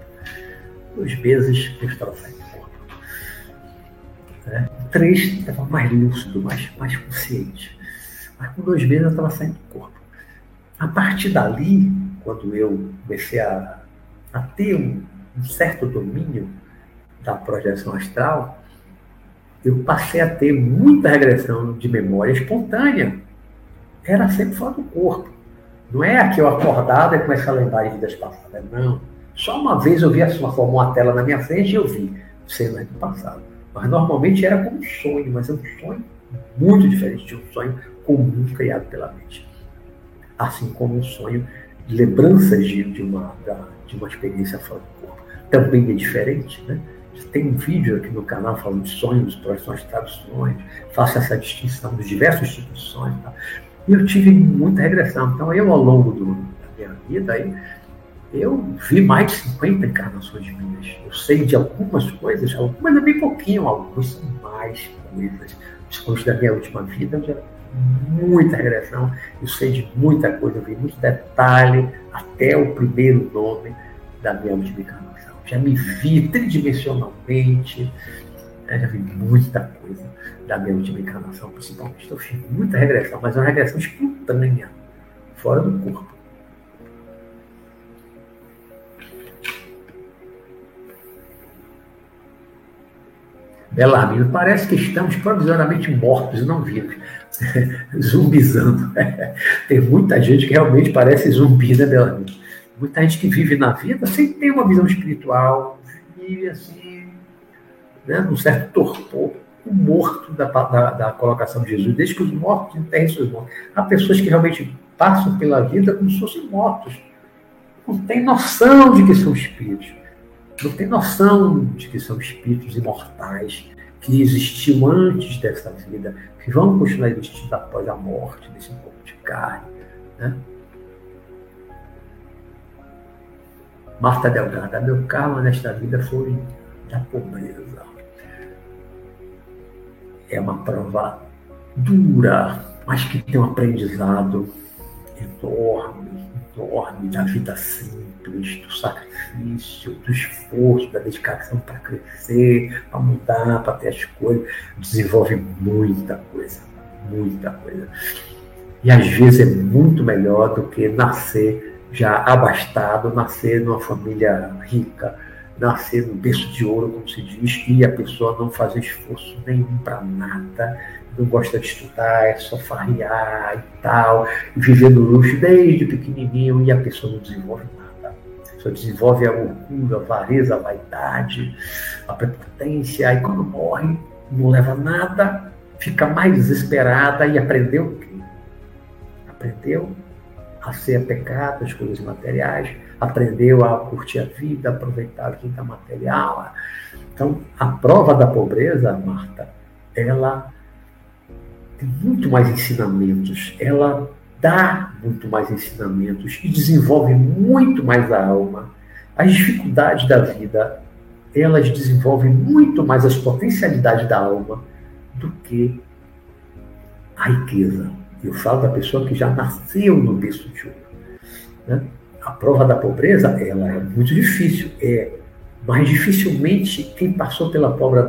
Dois meses eu estava saindo do corpo. Né? Três, estava mais lúcido, mais, mais consciente. Mas com dois meses eu estava saindo do corpo. A partir dali, quando eu comecei a, a ter um, um certo domínio da projeção astral, eu passei a ter muita regressão de memória espontânea. Era sempre fora do corpo. Não é que eu acordava e começava a lembrar de vidas passadas, não. Só uma vez eu vi assim, uma uma tela na minha frente e eu vi cenas do passado. Mas normalmente era como um sonho, mas é um sonho muito diferente de um sonho comum criado pela mente. Assim como um sonho, lembranças de, de, uma, de uma experiência fora do corpo. Também é diferente, né? Tem um vídeo aqui no canal falando de sonhos, projeções, traduções, faço essa distinção dos diversos tipos de sonhos. Tá? E eu tive muita regressão. Então, eu, ao longo do, da minha vida, aí, eu vi mais de 50 encarnações minhas. Eu sei de algumas coisas, algumas é bem pouquinho, algumas são mais coisas. Depois da minha última vida, eu já muita regressão, eu sei de muita coisa, eu vi muito detalhe, até o primeiro nome da minha última encarnação já me vi tridimensionalmente, né? já vi muita coisa da minha última encarnação, principalmente. Então, eu fiz muita regressão, mas é uma regressão espontânea, fora do corpo. Belarmino, parece que estamos provisoriamente mortos não vivos. Zumbizando. Tem muita gente que realmente parece zumbi, né, Belarmino? Muita gente que vive na vida sem ter uma visão espiritual, vive assim, né, num certo torpor, o morto da, da, da, colocação de Jesus, desde que os mortos enterrem seus mortos. Há pessoas que realmente passam pela vida como se fossem mortos. Não tem noção de que são espíritos. Não tem noção de que são espíritos imortais, que existiam antes dessa vida, que vão continuar existindo após a morte desse corpo de carne. Né? Marta Delgada, meu karma nesta vida foi da pobreza. É uma prova dura, mas que tem um aprendizado enorme, enorme da vida simples, do sacrifício, do esforço, da dedicação para crescer, para mudar, para ter as coisas. Desenvolve muita coisa, muita coisa. E às vezes é muito melhor do que nascer já abastado, nascer numa família rica, nascer no berço de ouro, como se diz, e a pessoa não fazer esforço nenhum para nada, não gosta de estudar, é só farriar e tal, e viver no luxo desde pequenininho, e a pessoa não desenvolve nada. Pessoa desenvolve a orgulho, a avareza, a vaidade, a prepotência, aí quando morre, não leva nada, fica mais desesperada e aprendeu o quê? Aprendeu a ser apegado às coisas materiais, aprendeu a curtir a vida, aproveitar a vida material. Então, a prova da pobreza, Marta, ela tem muito mais ensinamentos, ela dá muito mais ensinamentos e desenvolve muito mais a alma. As dificuldades da vida, elas desenvolvem muito mais as potencialidades da alma do que a riqueza. Eu falo da pessoa que já nasceu no de ouro. Né? A prova da pobreza, ela é muito difícil, é, mas dificilmente quem passou pela prova,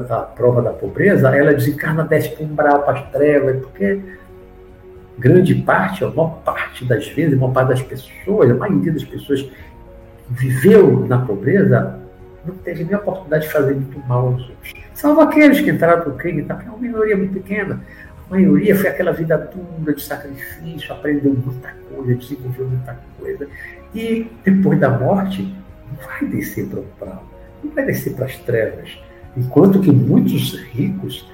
da, pobreza, ela desencarna, desce para o umbral, para as trevas, porque grande parte, a maior parte das vezes, a maior parte das pessoas, a maioria das pessoas que viveu na pobreza, não teve nem a oportunidade de fazer muito mal aos outros. Salvo aqueles que entraram para o crime, tá? é uma minoria muito pequena. A maioria foi aquela vida dura de sacrifício, aprendeu muita coisa, desenvolveu muita coisa. E depois da morte, não vai descer para o umbral, não vai descer para as trevas. Enquanto que muitos ricos,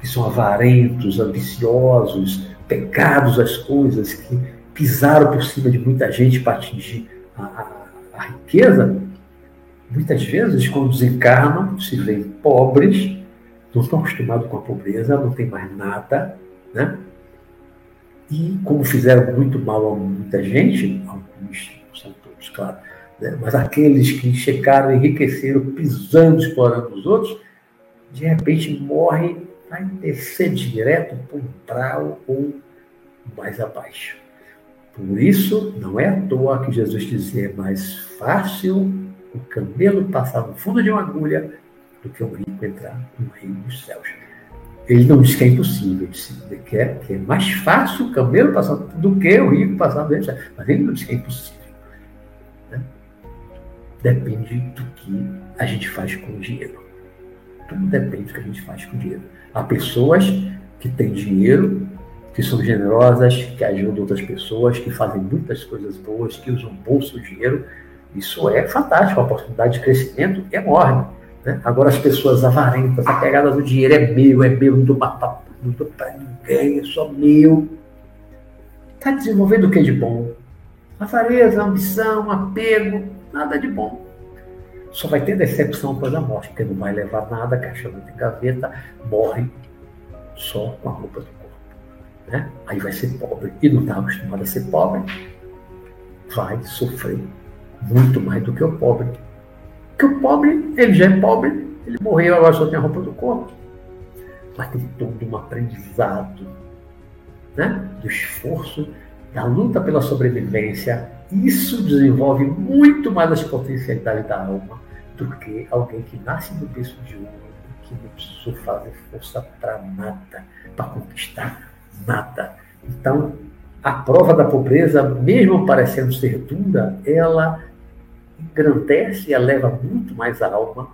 que são avarentos, ambiciosos, pegados às coisas, que pisaram por cima de muita gente para atingir a, a, a riqueza, muitas vezes, quando desencarnam, se veem pobres, não estão acostumados com a pobreza, não tem mais nada, né? E como fizeram muito mal a muita gente, alguns, não são todos, claro, né? mas aqueles que chegaram, enriqueceram, pisando, explorando os outros, de repente morre, vai descer direto para o umbral ou mais abaixo. Por isso, não é à toa que Jesus dizia: é mais fácil o camelo passar no fundo de uma agulha do que o rico entrar no reino dos céus. Ele não diz que é impossível, disse que é, que é mais fácil o camelo passar do que o rico passar no reino dos céus. Mas ele não diz que é impossível. Né? Depende do que a gente faz com o dinheiro. Tudo depende do que a gente faz com o dinheiro. Há pessoas que têm dinheiro, que são generosas, que ajudam outras pessoas, que fazem muitas coisas boas, que usam bolso dinheiro. Isso é fantástico, uma oportunidade de crescimento enorme. Né? Agora as pessoas avarentas, apegadas do dinheiro, é meu, é meu, não dou para ninguém, é só meu. Está desenvolvendo o que de bom? Avareza, ambição, apego, nada de bom. Só vai ter decepção após a morte, porque não vai levar nada, cachorro de gaveta, morre só com a roupa do corpo. Né? Aí vai ser pobre. E não está acostumado a ser pobre, vai sofrer muito mais do que o pobre. Porque o pobre, ele já é pobre, ele morreu, agora só tem a roupa do corpo. Mas tem todo um aprendizado né? do esforço, da luta pela sobrevivência. Isso desenvolve muito mais as potencialidades da alma do que alguém que nasce no berço de ouro que não precisou fazer força para nada, para conquistar nada. Então, a prova da pobreza, mesmo parecendo ser dura, ela engrandece e eleva muito mais a alma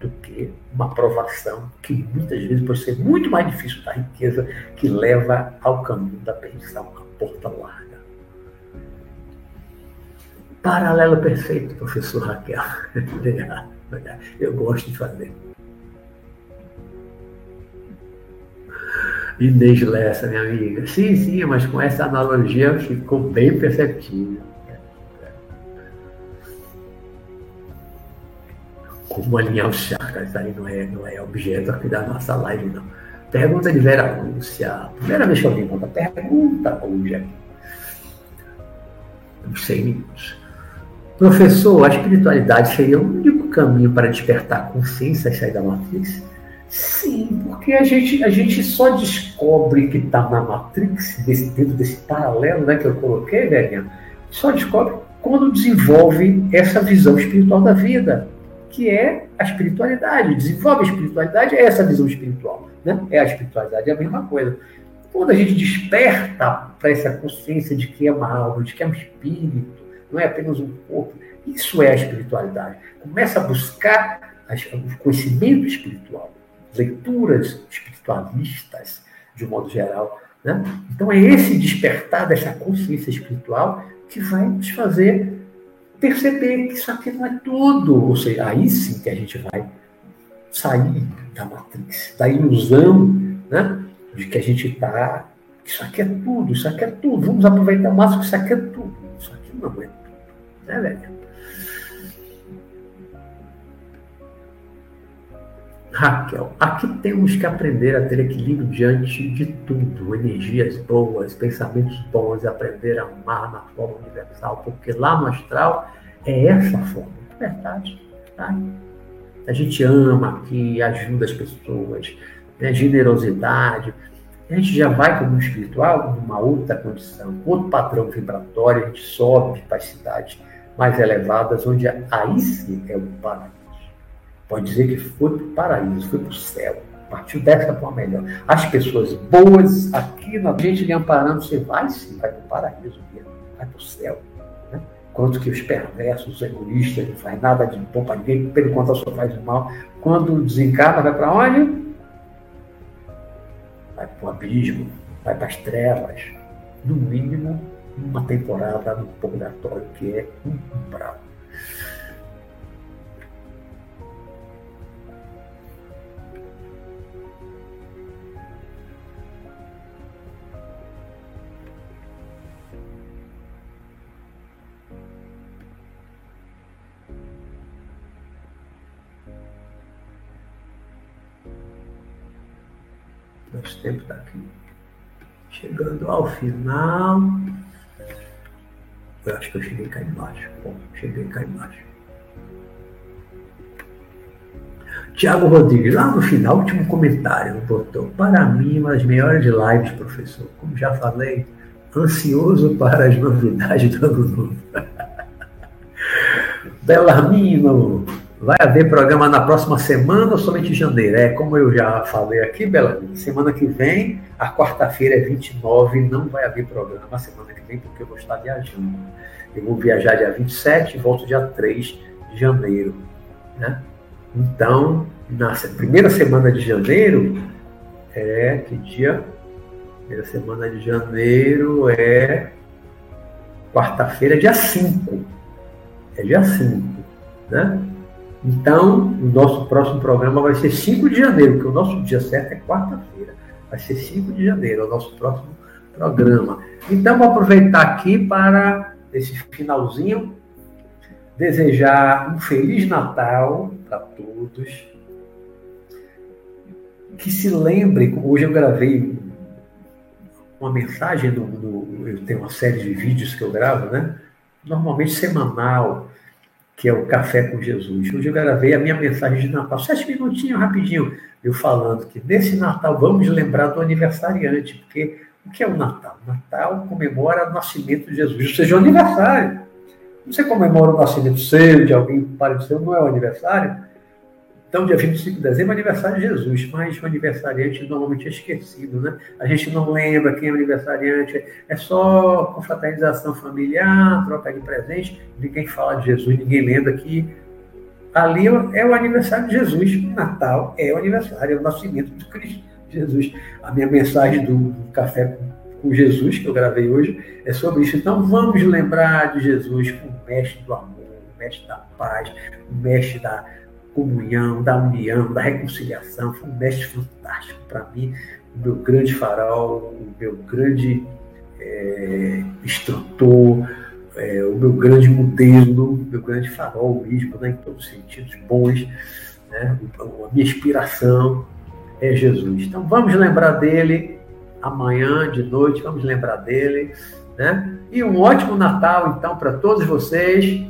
do que uma provação que muitas vezes pode ser muito mais difícil da riqueza que leva ao caminho da perdição, a porta larga. Paralelo perfeito, professor Raquel. Eu gosto de fazer. Inês Lessa, minha amiga. Sim, sim, mas com essa analogia ficou bem perceptível. Como alinhar os chakras aí não é, não é objeto aqui da nossa live, não. Pergunta de Vera Lúcia. Primeira vez que vi conta pergunta hoje aqui. Uns 100 minutos. Professor, a espiritualidade seria o único caminho para despertar a consciência e sair da Matrix? Sim, porque a gente, a gente só descobre que está na Matrix, desse, dentro desse paralelo né, que eu coloquei, velho, só descobre quando desenvolve essa visão espiritual da vida, que é a espiritualidade. Desenvolve a espiritualidade, é essa visão espiritual. Né? É a espiritualidade, é a mesma coisa. Quando a gente desperta para essa consciência de que é uma alma, de que é um espírito, não é apenas um corpo, isso é a espiritualidade. Começa a buscar o conhecimento espiritual leituras espiritualistas, de um modo geral. Né? Então, é esse despertar dessa consciência espiritual que vai nos fazer perceber que isso aqui não é tudo. Ou seja, aí sim que a gente vai sair da matriz, da ilusão né? de que a gente está. Isso aqui é tudo, isso aqui é tudo. Vamos aproveitar o máximo que isso aqui é tudo. Isso aqui não é tudo. Né, velho? Raquel, aqui temos que aprender a ter equilíbrio diante de tudo, energias boas, pensamentos bons, aprender a amar na forma universal, porque lá no astral é essa forma, é verdade. Tá? A gente ama aqui, ajuda as pessoas, né? generosidade. A gente já vai para o mundo espiritual numa outra condição, outro padrão vibratório, a gente sobe para as cidades mais elevadas, onde aí sim é o paraíso. Pode dizer que foi para o paraíso, foi para o céu. Partiu dessa para melhor. As pessoas boas aqui na gente lhe amparando, você vai sim, vai para o paraíso mesmo, vai para o céu. Né? Quanto que os perversos, os egoístas, não faz nada de bom para ninguém, pelo quanto só faz mal. Quando desencarna, vai para onde? Vai para o abismo, vai para as trevas. No mínimo, uma temporada no purgatório, que é um umbral. Tempo está aqui. Chegando ao final. Eu acho que eu cheguei cá embaixo. Bom, cheguei cá embaixo. Tiago Rodrigues, lá no final, último comentário, botou. Para mim, uma das melhores lives, professor. Como já falei, ansioso para as novidades do ano novo. Belarmino, vai haver programa na próxima semana ou somente em janeiro? É, como eu já falei aqui, Belarmino, semana que vem, a quarta-feira é 29, não vai haver programa semana que vem, porque eu vou estar viajando. Eu vou viajar dia 27 e volto dia 3 de janeiro. Né? Então, na primeira semana de janeiro, é que dia? Primeira semana de janeiro é quarta-feira, dia 5. É dia 5, né? Então, o nosso próximo programa vai ser 5 de janeiro, porque o nosso dia certo é quarta-feira. Vai ser 5 de janeiro, é o nosso próximo programa. Então, vou aproveitar aqui para esse finalzinho desejar um Feliz Natal para todos. Que se lembre, hoje eu gravei uma mensagem, no, eu tenho uma série de vídeos que eu gravo, né? Normalmente semanal, que é o Café com Jesus. Hoje eu gravei a minha mensagem de Natal, sete minutinhos, rapidinho, eu falando que nesse Natal vamos lembrar do aniversariante, porque o que é o Natal? O Natal comemora o nascimento de Jesus, ou seja, o aniversário. Você comemora o nascimento seu, de alguém parecido, não é o aniversário? Então, dia 25 de dezembro é aniversário de Jesus, mas o aniversariante normalmente é esquecido, né? A gente não lembra quem é o aniversariante, é só confraternização familiar, troca de presente, ninguém fala de Jesus, ninguém lembra que ali é o aniversário de Jesus. Natal é o aniversário, é o nascimento de Cristo, Jesus. A minha mensagem do, café com Jesus, que eu gravei hoje, é sobre isso. Então vamos lembrar de Jesus como mestre do amor, mestre da paz, mestre da comunhão, da união, da reconciliação. Foi um mestre fantástico para mim, o meu grande farol, o meu grande é, instrutor, é, o meu grande modelo, o meu grande farol mesmo, né, em todos os sentidos bons. Né, a minha inspiração é Jesus. Então vamos lembrar dele amanhã de noite, vamos lembrar dele, né? E um ótimo Natal, então, para todos vocês.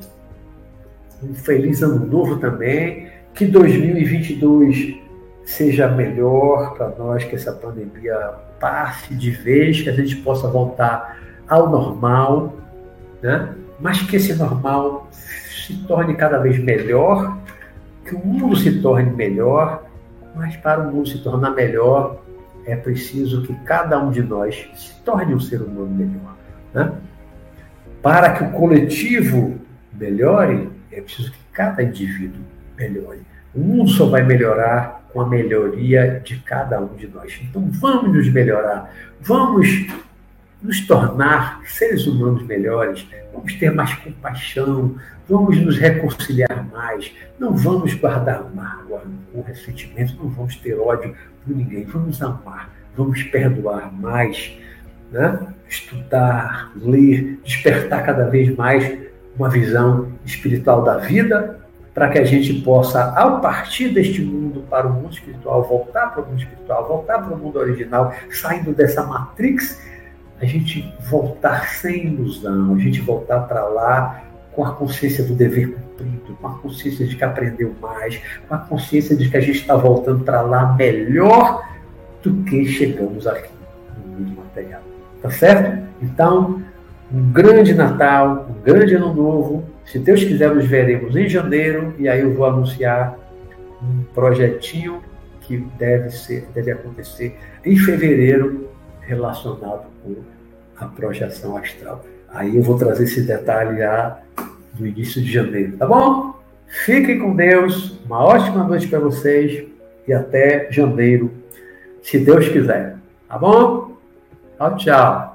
Um feliz ano novo também. Que 2022 seja melhor para nós, que essa pandemia passe de vez, que a gente possa voltar ao normal, né? Mas que esse normal se torne cada vez melhor, que o mundo se torne melhor, mas para o mundo se tornar melhor, é preciso que cada um de nós se torne um ser humano melhor. Né? Para que o coletivo melhore, é preciso que cada indivíduo melhore. O mundo só vai melhorar com a melhoria de cada um de nós. Então vamos nos melhorar, vamos nos tornar seres humanos melhores, vamos ter mais compaixão, vamos nos reconciliar mais, não vamos guardar mágoa. Ou ressentimento, não vamos ter ódio por ninguém, vamos amar, vamos perdoar mais, né? estudar, ler, despertar cada vez mais uma visão espiritual da vida, para que a gente possa, ao partir deste mundo para o mundo espiritual, voltar para o mundo espiritual, voltar para o mundo original, saindo dessa matrix a gente voltar sem ilusão, a gente voltar para lá com a consciência do dever cumprido, com a consciência de que aprendeu mais, com a consciência de que a gente está voltando para lá melhor do que chegamos aqui no mundo material. Tá certo? Então, um grande Natal, um grande Ano Novo. Se Deus quiser, nos veremos em janeiro e aí eu vou anunciar um projetinho que deve ser, deve acontecer em fevereiro relacionado com a projeção astral. Aí eu vou trazer esse detalhe já no início de janeiro, tá bom? Fiquem com Deus, uma ótima noite para vocês e até janeiro, se Deus quiser, tá bom? Tchau, tchau.